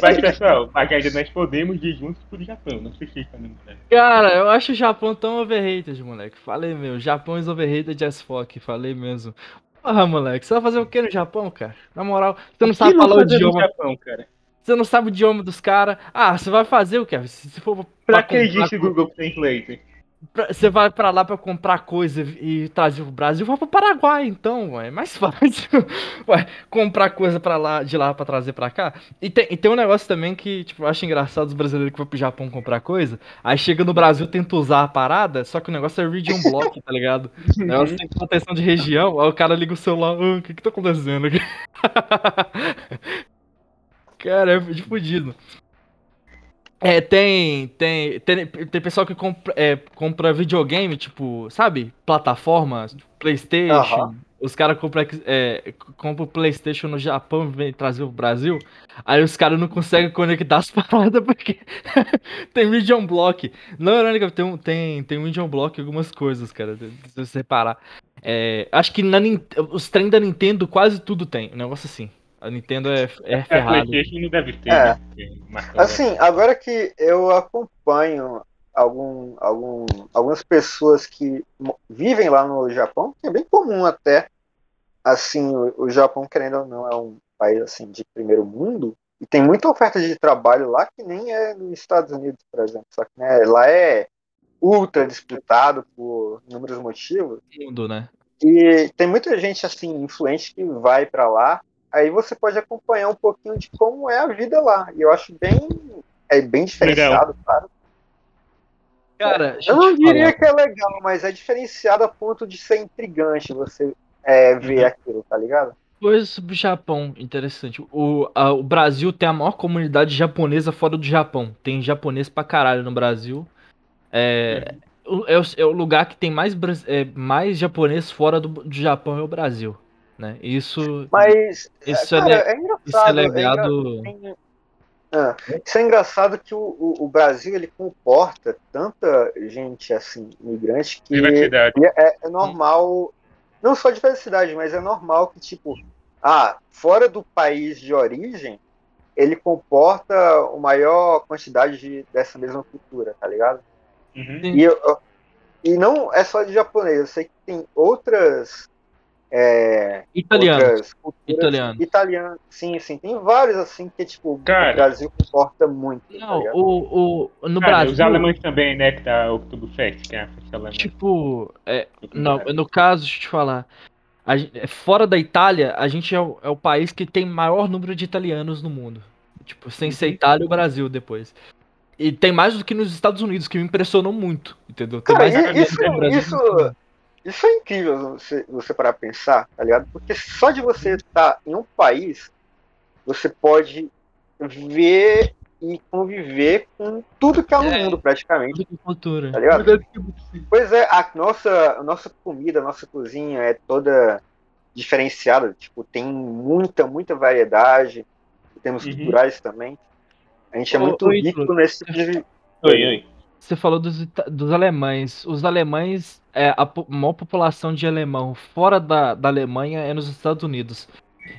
Mas, pessoal, a ainda nós podemos ir juntos pro Japão. Não se fica, né? Cara, eu acho o Japão tão overrated, moleque. Falei mesmo. Japão is overrated as fuck. Falei mesmo. Porra, moleque. Você vai fazer o que no Japão, cara? Na moral, você não O que sabe falar o no idioma. Japão, cara? Você não sabe o idioma dos caras. Ah, você vai fazer o quê? Se for Pra pra que existe Google Translate? Você vai pra lá pra comprar coisa e trazer pro Brasil, vai pro Paraguai, então, ué. É mais fácil. Ué, comprar coisa pra lá, de lá pra trazer pra cá. E tem, e tem um negócio também que, tipo, eu acho engraçado os brasileiros que vão pro Japão comprar coisa. Aí chega no Brasil, tenta usar a parada, só que o negócio é region block, tá ligado? O negócio tem proteção de região, aí o cara liga o celular, "Ah, o que que tá acontecendo aqui? cara, é de fudido. É, tem, tem, tem, tem pessoal que compra, é, compra videogame, tipo, sabe? Plataformas, Playstation, os caras compram é, compra o Playstation no Japão e vem trazer o Brasil, aí os caras não conseguem conectar as paradas porque tem Region Block. Não, irônica, tem, tem, tem Region Block algumas coisas, cara, se você reparar. É, acho que na, os trem da Nintendo quase tudo tem, um negócio assim. A Nintendo é, é ferrada. A PlayStation não deve ter, É. né? Assim, agora que eu acompanho algum, algum, algumas pessoas que vivem lá no Japão, que é bem comum até, assim, o, o Japão, querendo ou não, é um país assim de primeiro mundo, e tem muita oferta de trabalho lá que nem é nos Estados Unidos, por exemplo, só que né, lá é ultra disputado por inúmeros motivos, mundo, né? e tem muita gente assim influente que vai pra lá. Aí você pode acompanhar um pouquinho de como é a vida lá. E eu acho bem é bem diferenciado, claro. Cara, Eu não diria falar. que é legal, mas é diferenciado a ponto de ser intrigante você é, ver Uhum. aquilo, tá ligado? Coisa sobre o Japão, interessante. O, a- o Brasil tem a maior comunidade japonesa fora do Japão. Tem japonês pra caralho no Brasil. É, o, é, o, é o lugar que tem mais, é, mais japonês fora do, do Japão é o Brasil. Né? Isso, Mas isso, é, cara, é isso engraçado. é é legado. engra- Ah, isso é engraçado que o, o- o Brasil ele comporta tanta gente assim, imigrante, que Diversidade. E é, é normal, não só diversidade, mas é normal que, tipo, ah, fora do país de origem, ele comporta uma maior quantidade de, dessa mesma cultura, tá ligado? Uhum. E, eu- e não é só de japonês, eu sei que tem outras. É, Italiano. Italiano. italianas. Sim, sim, tem vários assim que, tipo, Cara. o Brasil comporta muito. tá Não, o, o, no Cara, Brasil. os alemães também, né? Que tá o Oktoberfest, que é a festa alemã. Tipo, é, Não, no caso, deixa eu te falar. a é, fora da Itália, a gente é o, é o país que tem maior número de italianos no mundo. Tipo, sem ser Itália e o Brasil depois. E tem mais do que nos Estados Unidos, que me impressionou muito, entendeu? Tem Cara, mais italiano isso- isso- Isso é incrível você, você parar pra pensar, tá ligado? Porque só de você estar em um país, você pode ver e conviver com tudo que há no É. mundo, praticamente. Cultura. Tá ligado? Pois é, a nossa, a nossa comida, a nossa cozinha é toda diferenciada. Tipo, tem muita, muita variedade. Temos Uhum. culturais também. A gente é muito ô, rico nesse tipo de. Oi, oi. Você falou dos, dos alemães. Os alemães, é, a maior população de alemão fora da, da Alemanha é nos Estados Unidos.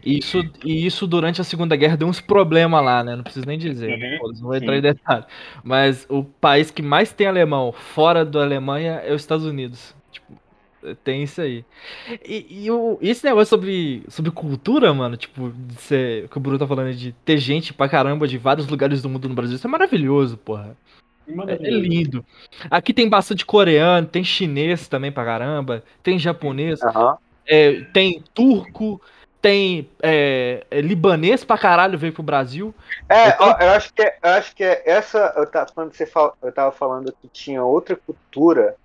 E isso, e isso durante a Segunda Guerra deu uns problemas lá, né? Não preciso nem dizer. Uhum, não vou entrar em detalhe. Mas o país que mais tem alemão fora da Alemanha é os Estados Unidos. Tipo, tem isso aí. E, e o, e esse negócio sobre, sobre cultura, mano, tipo, de ser, que o Bruno tá falando de ter gente pra caramba de vários lugares do mundo no Brasil, isso é maravilhoso, porra. É, é lindo. Aqui tem bastante coreano, tem chinês também pra caramba, tem japonês, Aham. é, tem turco, tem é, é, libanês pra caralho veio pro Brasil. É, ó, eu acho que é, eu acho que é essa. Eu tava, quando você fala, eu tava falando que tinha outra cultura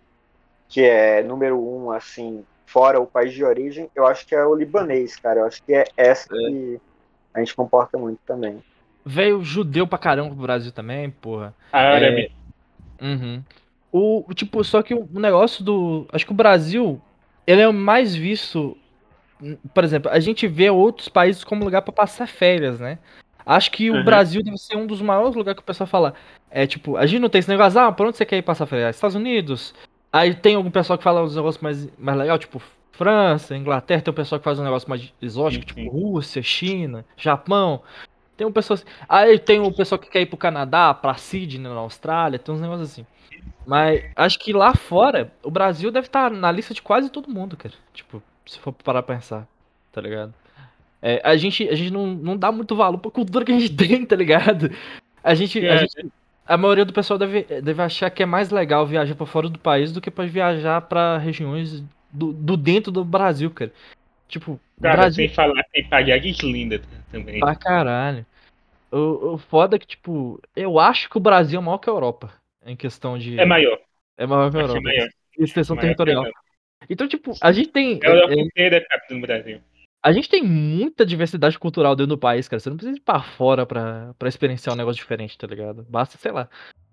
que é número um, assim, fora o país de origem, eu acho que é o libanês, cara. Eu acho que é essa que a gente comporta muito também. Veio judeu pra caramba pro Brasil também, porra. Árabe. Uhum. O, o tipo, só que o o negócio do. Acho que o Brasil, ele é o mais visto. Por exemplo, a gente vê outros países como lugar pra passar férias, né? Acho que o Uhum. Brasil deve ser um dos maiores lugares que o pessoal fala. É tipo, a gente não tem esse negócio, ah, pra onde você quer ir passar férias? Estados Unidos. Aí tem algum pessoal que fala uns negócios mais, mais legal, tipo França, Inglaterra, tem um pessoal que faz um negócio mais exótico, Sim, tipo sim. Rússia, China, Japão. Tem um pessoal assim. Aí tem o pessoal que quer ir pro Canadá, pra Sydney, na Austrália, tem uns negócios assim. Mas acho que lá fora, o Brasil deve estar na lista de quase todo mundo, cara. Tipo, se for parar pra pensar, tá ligado? É, a gente, a gente não, não dá muito valor pra cultura que a gente tem, tá ligado? A gente, a É. gente- a maioria do pessoal deve, deve achar que é mais legal viajar pra fora do país do que pra viajar pra regiões do, do dentro do Brasil, cara. Tipo, Cara, Brasil sem falar que tem paiagens lindas também. pra caralho. O, o foda é que, tipo, eu acho que o Brasil é maior que a Europa. Em questão de. É maior. É maior que a Europa. maior. Extensão maior territorial. Então, tipo, a gente tem. É é, inteira é capital do Brasil. a gente tem muita diversidade cultural dentro do país, cara. Você não precisa ir pra fora pra, pra experienciar um negócio diferente, tá ligado? Basta, sei lá.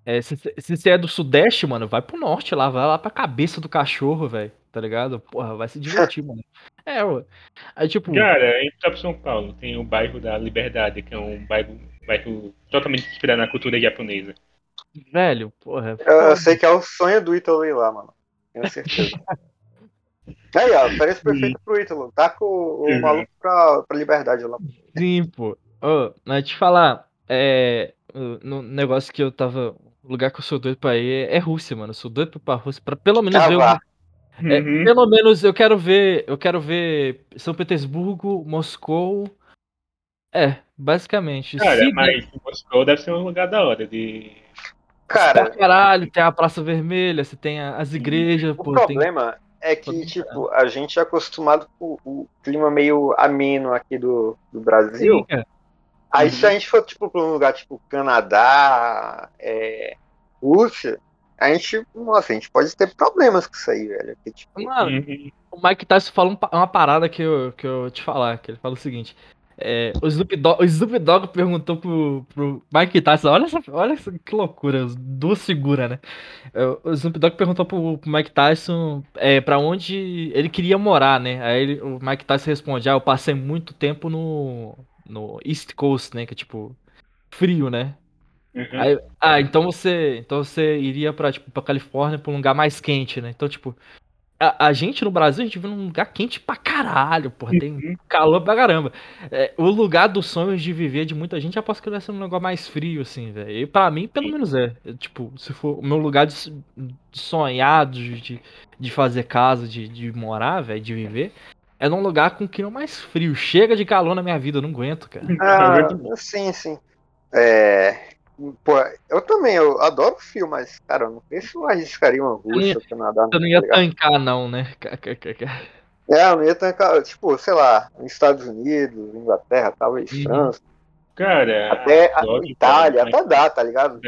É, se, se você é do Sudeste, mano, vai pro norte lá, vai lá pra cabeça do cachorro, velho. Tá ligado? Porra, vai se divertir, mano. É, ué. Aí, tipo, Cara, em próprio São Paulo tem o bairro da Liberdade, que é um bairro, bairro totalmente inspirado na cultura japonesa. velho, porra. Eu, eu sei que é o sonho do Ítalo ir lá, mano. Tenho certeza. Aí, ó, parece perfeito pro Ítalo. Tá com o, o Uhum. maluco pra, pra liberdade lá. Sim, pô. Ô, mas te falar, é. o- No negócio que eu tava. O lugar que eu sou doido pra ir é, é Rússia, mano. Eu sou doido pra ir pra Rússia. Pra pelo menos Ah, ver. vá. É, Uhum. Pelo menos eu quero ver. Eu quero ver São Petersburgo, Moscou. É, basicamente. Cara, Se mas Moscou deve ser um lugar da hora de. Cara, caralho, tem a Praça Vermelha, você tem as igrejas, o pô, tem. problema é que, tipo, a gente é acostumado com o clima meio ameno aqui do, do Brasil. Sim. Aí se a gente for, tipo, pra um lugar tipo Canadá, é, Rússia, a gente, nossa, a gente pode ter problemas com isso aí, velho. Que, tipo, Mano, Uhum. o Mike Tyson fala um uma parada que eu, que eu te falar, que ele fala o seguinte. É, o, Snoop Dogg, o Snoop Dogg perguntou pro, pro Mike Tyson, olha, essa, olha essa, que loucura, as duas figuras, né? É, O Snoop Dogg perguntou pro, pro Mike Tyson é, pra onde ele queria morar, né? Aí ele- o Mike Tyson responde, ah, eu passei muito tempo no, no East Coast, né? Que é tipo, frio, né? Uhum. Aí- ah, então você, então você iria pra, tipo, pra Califórnia, pra um lugar mais quente, né? Então, tipo, a, a gente no Brasil, a gente vive num lugar quente pra caralho, porra, tem calor pra caramba. É, o lugar dos sonhos de viver de muita gente, aposto que deve ser um lugar mais frio, assim, velho. E pra mim, pelo menos é. É, Tipo, se for o meu lugar de, de sonhar, de, de, de fazer casa, de, de morar, velho, de viver, é num lugar com clima mais frio. Chega de calor na minha vida, eu não aguento, cara. Ah, sim, sim. É, pô, eu também, eu adoro fio, mas, cara, eu não sei se eu arriscaria uma Rússia, Canadá. Eu não ia tá ligado? tancar, não, né? É, eu não ia tancar, tipo, sei lá, nos Estados Unidos, Inglaterra, talvez Uhum. França, Cara, até a Itália, até dá, tá ligado?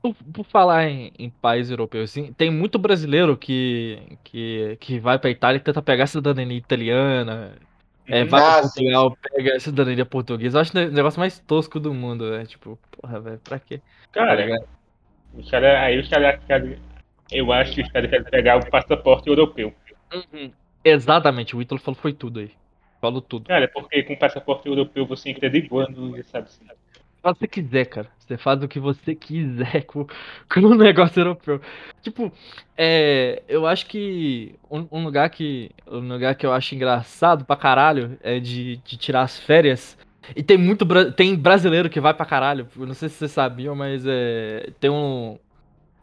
Por, por falar em, em país europeu, assim, tem muito brasileiro que, que, que vai pra Itália e tenta pegar a cidadania italiana, é, vai pra Portugal, pega a cidadania portuguesa. Eu acho o negócio mais tosco do mundo, né? Tipo, porra, velho, pra quê? Tá Cara, os cara, aí os caras querem. Eu acho que os caras querem pegar o passaporte europeu. Uhum. Exatamente, o Ítalo falou foi tudo aí. Falou tudo. Cara, porque com passaporte europeu você entra de boa no sabe assim. Faz o que você quiser, cara. Você faz o que você quiser com, com o negócio europeu. Tipo, é, eu acho que um, um lugar que um lugar que eu acho engraçado pra caralho é de, de tirar as férias. E tem muito tem brasileiro que vai pra caralho. Eu não sei se vocês sabiam, mas é, tem um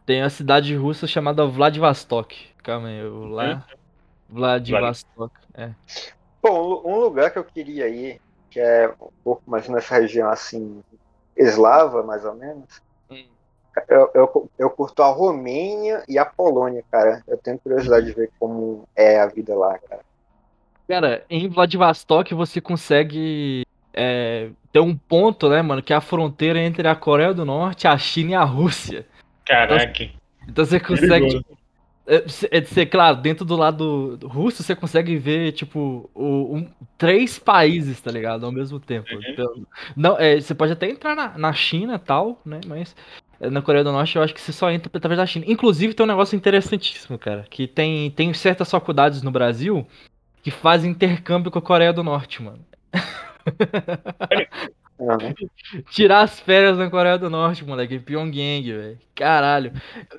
tem a cidade russa chamada Vladivostok. Calma aí, eu lá Vladivostok. É. Bom, um lugar que eu queria ir, que é um pouco mais nessa região assim, eslava, mais ou menos, Hum. eu, eu, eu curto a Romênia e a Polônia, cara. Eu tenho curiosidade de ver como é a vida lá, cara. Cara, em Vladivostok você consegue é, ter um ponto, né, mano, que é a fronteira entre a Coreia do Norte, a China e a Rússia. Caraca. Então você consegue, perigoso. É, é de ser claro, dentro do lado do russo você consegue ver, tipo, o- um- três países, tá ligado, ao mesmo tempo. Uhum. Então, não, é, você pode até entrar na, na China e tal, né, mas é, na Coreia do Norte eu acho que você só entra através da China. Inclusive tem um negócio interessantíssimo, cara, que tem, tem certas faculdades no Brasil que fazem intercâmbio com a Coreia do Norte, mano. Uhum. Tirar as férias na Coreia do Norte, moleque, em Pyongyang, velho. Caralho.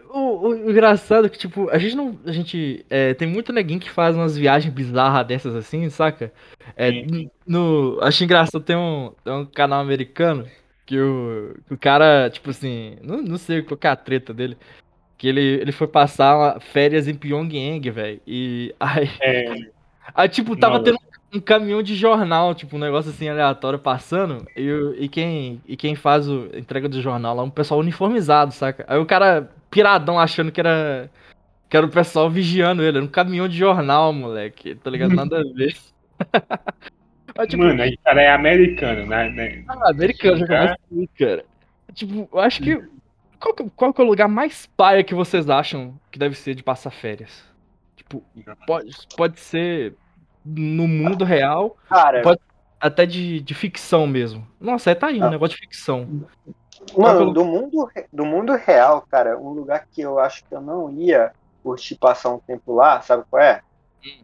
O, o engraçado é que, tipo, a gente não. A gente. é, tem muito neguinho que faz umas viagens bizarras dessas assim, saca? É, no, acho engraçado, tem um, tem um canal americano que o, que o cara, tipo assim, não, não sei qual que é a treta dele. Que ele, ele foi passar uma- férias em Pyongyang, velho. E aí, É, Aí, tipo, tava Maluco. tendo um caminhão de jornal, tipo, um negócio assim aleatório passando, e, e, quem, e quem faz o, a entrega do jornal lá, é um pessoal uniformizado, saca? Aí o cara, piradão, achando que era, que era o pessoal vigiando ele, era um caminhão de jornal, moleque, tá ligado? Nada a ver. Aí, tipo, mano, aí o cara é americano, né? né? ah, americano já começa assim, cara. Tipo, eu acho que. Qual, que. qual que é o lugar mais paia que vocês acham que deve ser de passar férias? Tipo, pode, pode ser no mundo real, Cara, Pode- até de, de ficção mesmo. Nossa, aí tá aí, um Ah. negócio de ficção. mano, do mundo, do mundo real, cara, um lugar que eu acho que eu não ia curtir passar um tempo lá, sabe qual é?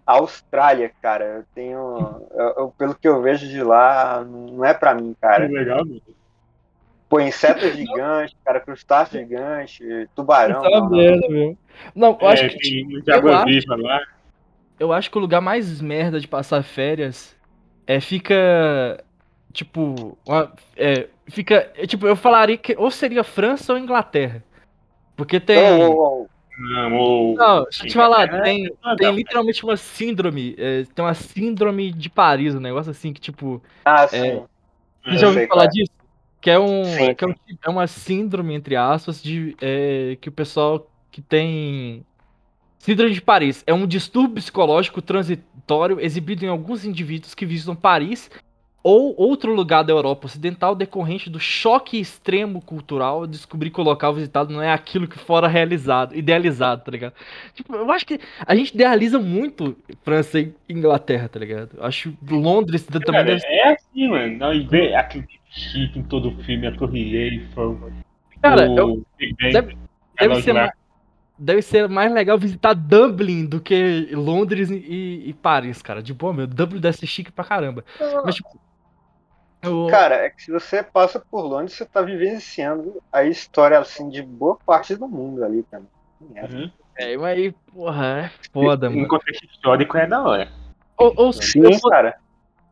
A Austrália, cara, eu tenho. eu- eu- pelo que eu vejo de lá, não é pra mim, cara. Que legal, mano. Pô, inseto gigante, cara, crustáceo gigante, tubarão. Isso é uma não, não. merda, meu. Não, eu acho É, que. tem muita eu água viva lá. Eu acho que o lugar mais merda de passar férias é fica. Tipo. uma- é, fica. é, tipo, eu falaria que ou seria França ou Inglaterra. Porque tem. Ô, ô, ô, Não, ou... Não, deixa eu te falar, É, tem, tem literalmente uma síndrome. é, tem uma síndrome de Paris, um negócio assim que, tipo. Ah, sim. Você já ouviu falar qual é. disso? Que é, um, Sim, que é, um- é uma síndrome, entre aspas, de é, que o pessoal que tem. Síndrome de Paris é um distúrbio psicológico transitório exibido em alguns indivíduos que visitam Paris ou outro lugar da Europa Ocidental decorrente do choque extremo cultural descobrir que o local visitado não é aquilo que fora realizado, idealizado, tá ligado? Tipo, eu acho que a gente idealiza muito França e Inglaterra, tá ligado? Eu acho Londres também Cara, deve ser. é assim, mano. Nós vê aquele chique em todo filme, a Torre Eiffel. Cara, o eu- deve- Deve ser, mais, deve ser mais legal visitar Dublin do que Londres e, e Paris, cara. De boa, meu. Dublin deve ser chique pra caramba. Mas, tipo. eu- Cara, é que se você passa por Londres, você tá vivenciando a história assim de boa parte do mundo ali, cara. É. Uhum. É, mas aí, porra, é foda, Em mano. contexto histórico é da hora. Ou, ou Sim, eu, cara.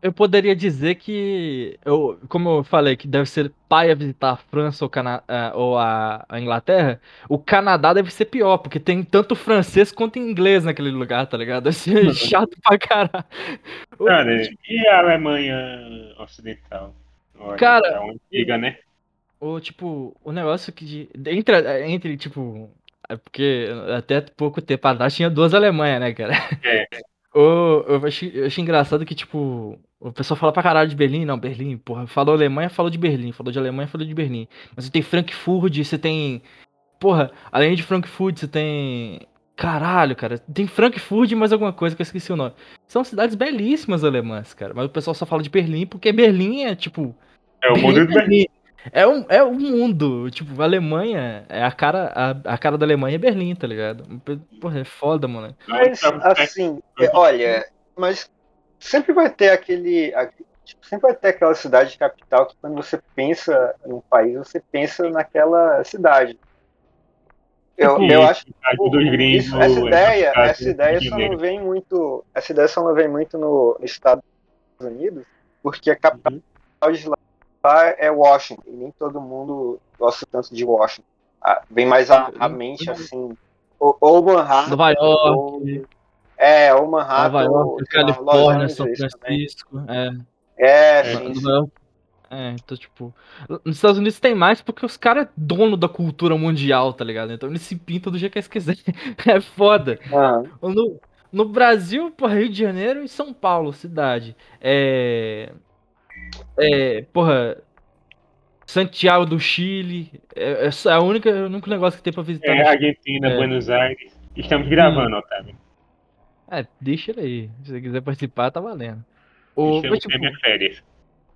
Eu poderia dizer que. Eu, como eu falei, que deve ser paia visitar a França ou, Cana ah, ou a, a Inglaterra, o Canadá deve ser pior, porque tem tanto francês quanto inglês naquele lugar, tá ligado? Deve ser chato pra caralho. Cara, e a Alemanha Ocidental? Olha, Cara, é uma antiga, né? O tipo, o negócio que de, entre, entre tipo, é porque até pouco tempo atrás tinha duas Alemanhas, né, cara? É. O, eu, achei, eu achei engraçado que, tipo, o pessoal fala pra caralho de Berlim, não, Berlim, porra, falou Alemanha, falou de Berlim, falou de Alemanha, falou de Berlim. Mas você tem Frankfurt, você tem, porra, além de Frankfurt, você tem, caralho, cara, tem Frankfurt e mais alguma coisa que eu esqueci o nome. São cidades belíssimas alemãs, cara, mas o pessoal só fala de Berlim porque Berlim é, tipo, É o mundo do Berlim. É um, é um mundo. Tipo, a Alemanha, é a cara, a, a cara da Alemanha é Berlim, tá ligado? Porra, é foda, mano. Mas, assim, é, olha, mas sempre vai ter aquele. tipo, sempre vai ter aquela cidade capital que quando você pensa num país, você pensa naquela cidade. Eu, Tipo, eu acho que dos gringos, isso, essa é ideia, essa ideia só não vem muito. Essa ideia só não vem muito no, no Estados Unidos, porque a capital Uhum. de lá é Washington, e nem todo mundo gosta tanto de Washington. Ah, vem mais à, à mente assim. Ou, ou Manhattan. Nova York, ou- é, ou Manhattan. Nova ou, York, lá, Los Califórnia, São também. Francisco. É, É, É, sim. É, então, tipo. Nos Estados Unidos tem mais porque os caras é dono da cultura mundial, tá ligado? Então eles se pintam do jeito que eles quiserem. É foda. Aham. No, no Brasil, porra, Rio de Janeiro e São Paulo, cidade. É. É, porra. Santiago do Chile. É, é a única, o único negócio que tem pra visitar. É. Argentina, É. Buenos Aires. Estamos gravando, Otávio. É, deixa ele aí. Se você quiser participar, tá valendo. O, mas, tipo, em minhas férias.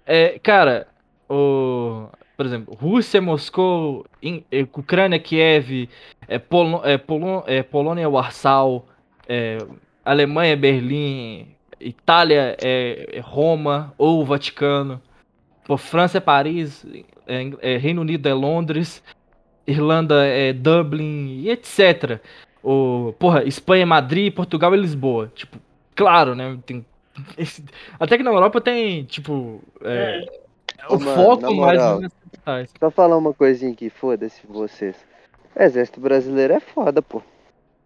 é, cara, o. Por exemplo, Rússia, Moscou, In- é, Ucrânia, Kiev, é, Polo, é, Polo, é, Polônia, Warsaw, é, Alemanha, Berlim, Itália, é, é Roma ou Vaticano, Pô, França é Paris, é, é, Reino Unido é Londres, Irlanda é Dublin e etc. O, porra, Espanha é Madrid, Portugal é Lisboa. Tipo, claro, né? Tem, esse- até que na Europa tem, tipo, é, o Ô, mano, foco mais nas capitais. Só falar uma coisinha aqui, foda-se vocês. O exército brasileiro é foda, pô.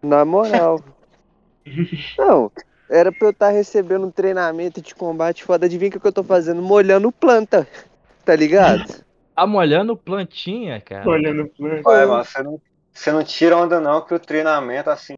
Na moral. Não, era pra eu estar recebendo um treinamento de combate foda. Adivinha o que eu tô fazendo? Molhando planta. Tá ligado? Tá molhando plantinha, cara. Olhando o plano. Olha, mano, você não, você não tira onda não que o treinamento assim.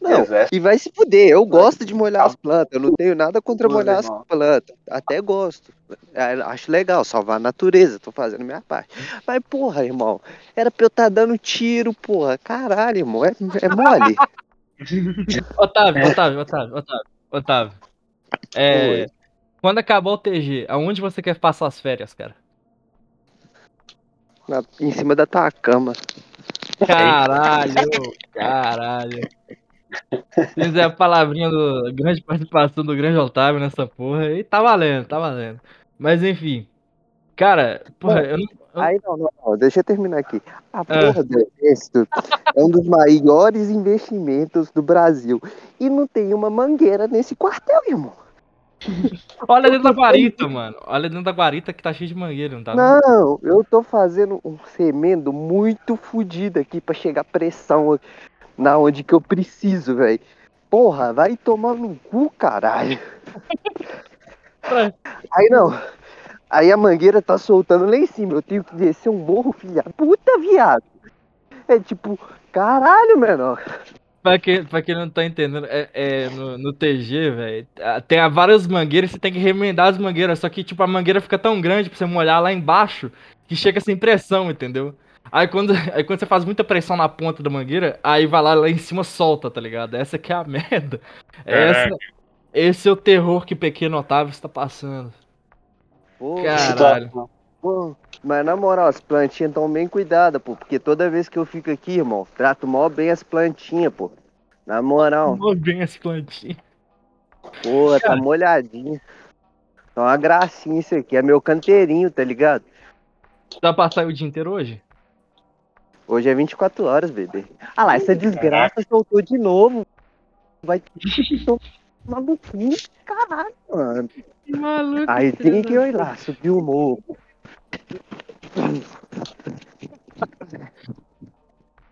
Não, exército, e vai se fuder. Eu gosto de molhar as plantas. Eu não tenho nada contra Tudo, molhar irmão. as plantas. Até gosto. É, Acho legal, salvar a natureza. Tô fazendo minha parte. Mas, porra, irmão, era pra eu estar dando tiro, porra. Caralho, irmão. É, é mole. Otávio, Otávio, Otávio, Otávio, Otávio. É, quando acabar o TG, aonde você quer passar as férias, cara? Na- em cima da tua cama. Caralho, caralho. Temos a palavrinha do grande participação do grande Otávio nessa porra. E tá valendo, tá valendo. Mas enfim. Cara, porra, eu não. eu- Aí não, não, não, deixa eu terminar aqui. A Ah. porra do exército é um dos maiores investimentos do Brasil. E não tem uma mangueira nesse quartel, irmão. Olha dentro da guarita, mano. Olha dentro da guarita que tá cheio de mangueira, não tá? Não, eu tô fazendo um semendo muito fodido aqui pra chegar pressão na onde que eu preciso, velho. Porra, vai tomar no cu, caralho. Aí não. Aí a mangueira tá soltando lá em cima. Eu tenho que descer um morro, filha. Puta viado. É tipo, caralho, menor. Pra quem, pra quem não tá entendendo, é, é no, no TG, velho, tem a- várias mangueiras, você tem que remendar as mangueiras, só que, tipo, a mangueira fica tão grande pra você molhar lá embaixo que chega sem pressão, entendeu? Aí quando, aí quando você faz muita pressão na ponta da mangueira, aí vai lá, lá em cima solta, tá ligado? Essa que é a merda. Essa, esse é o terror que o pequeno Otávio está passando. Pô, Caralho. pô. Mas na moral, as plantinhas estão bem cuidadas, pô. Porque toda vez que eu fico aqui, irmão, trato mó bem as plantinhas, pô. Na moral, Mó bem as plantinhas. pô, tá molhadinha. Tá uma gracinha isso aqui. É meu canteirinho, tá ligado? Dá pra sair o dia inteiro hoje? Hoje é 24 horas, bebê. Ah lá, essa desgraça soltou de novo. Vai cu, caralho, mano. Que maluco. Aí tem que ir lá, subir o morro.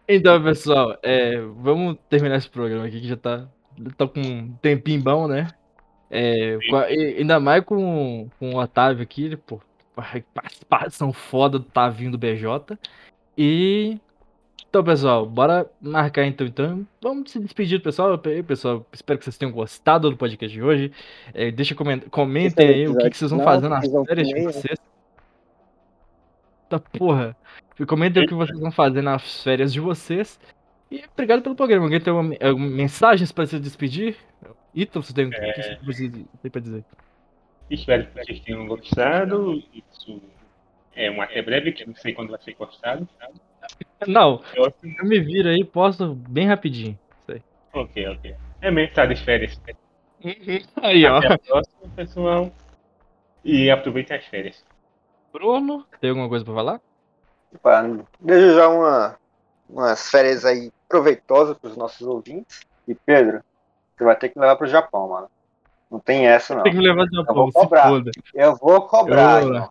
Então, pessoal, é, vamos terminar esse programa aqui que já tá, tá com um tempinho bom, né? É, com a- e- ainda mais com, com o Otávio aqui, ele, pô, participação foda do Tavinho do BJ. E. Então, pessoal, bora marcar então. Então, vamos se despedir do pessoal. Pessoal, espero que vocês tenham gostado do podcast de hoje. É, deixa coment comentem o aí o que, que vocês vão fazer nas férias de vocês vão vocês. Tá porra. Comentem o que vocês vão fazer nas férias de vocês. E obrigado pelo programa. Alguém tem uma, alguma mensagens para se despedir? Ito, você tem o que É. você tem pra dizer? Espero que vocês tenham gostado. Isso é um até breve, que eu não sei quando vai ser postado. Não, Eu- eu me viro aí, posto bem rapidinho. Ok, ok. É mesmo, tá de férias. Aí, ó. Até a próxima, pessoal. E aproveitem as férias. Bruno, tem alguma coisa pra falar? Pra desejar uma, umas férias aí proveitosas para os nossos ouvintes. E Pedro, você vai ter que levar pro Japão, mano. Não tem essa, não. Tem que me levar Eu Japão, vou se cobrar. foda. Eu vou cobrar, Eu-.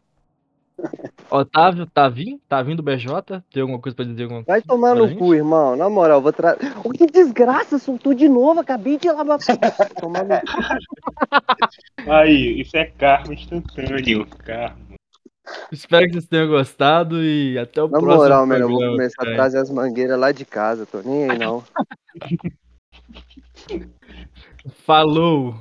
Otávio, tá vindo? Tá vindo BJ? Tem alguma coisa pra dizer? Alguma... Vai tomar no gente? cu, irmão. Na moral, vou trazer. Oh, que desgraça, soltou de novo. Acabei de lavar. tomar no cu. Aí, isso é karma instantâneo. Karma. Espero que vocês tenham gostado e até o Na próximo moral, mano, eu vou começar a trazer as mangueiras lá de casa. Tô nem aí, não. Falou!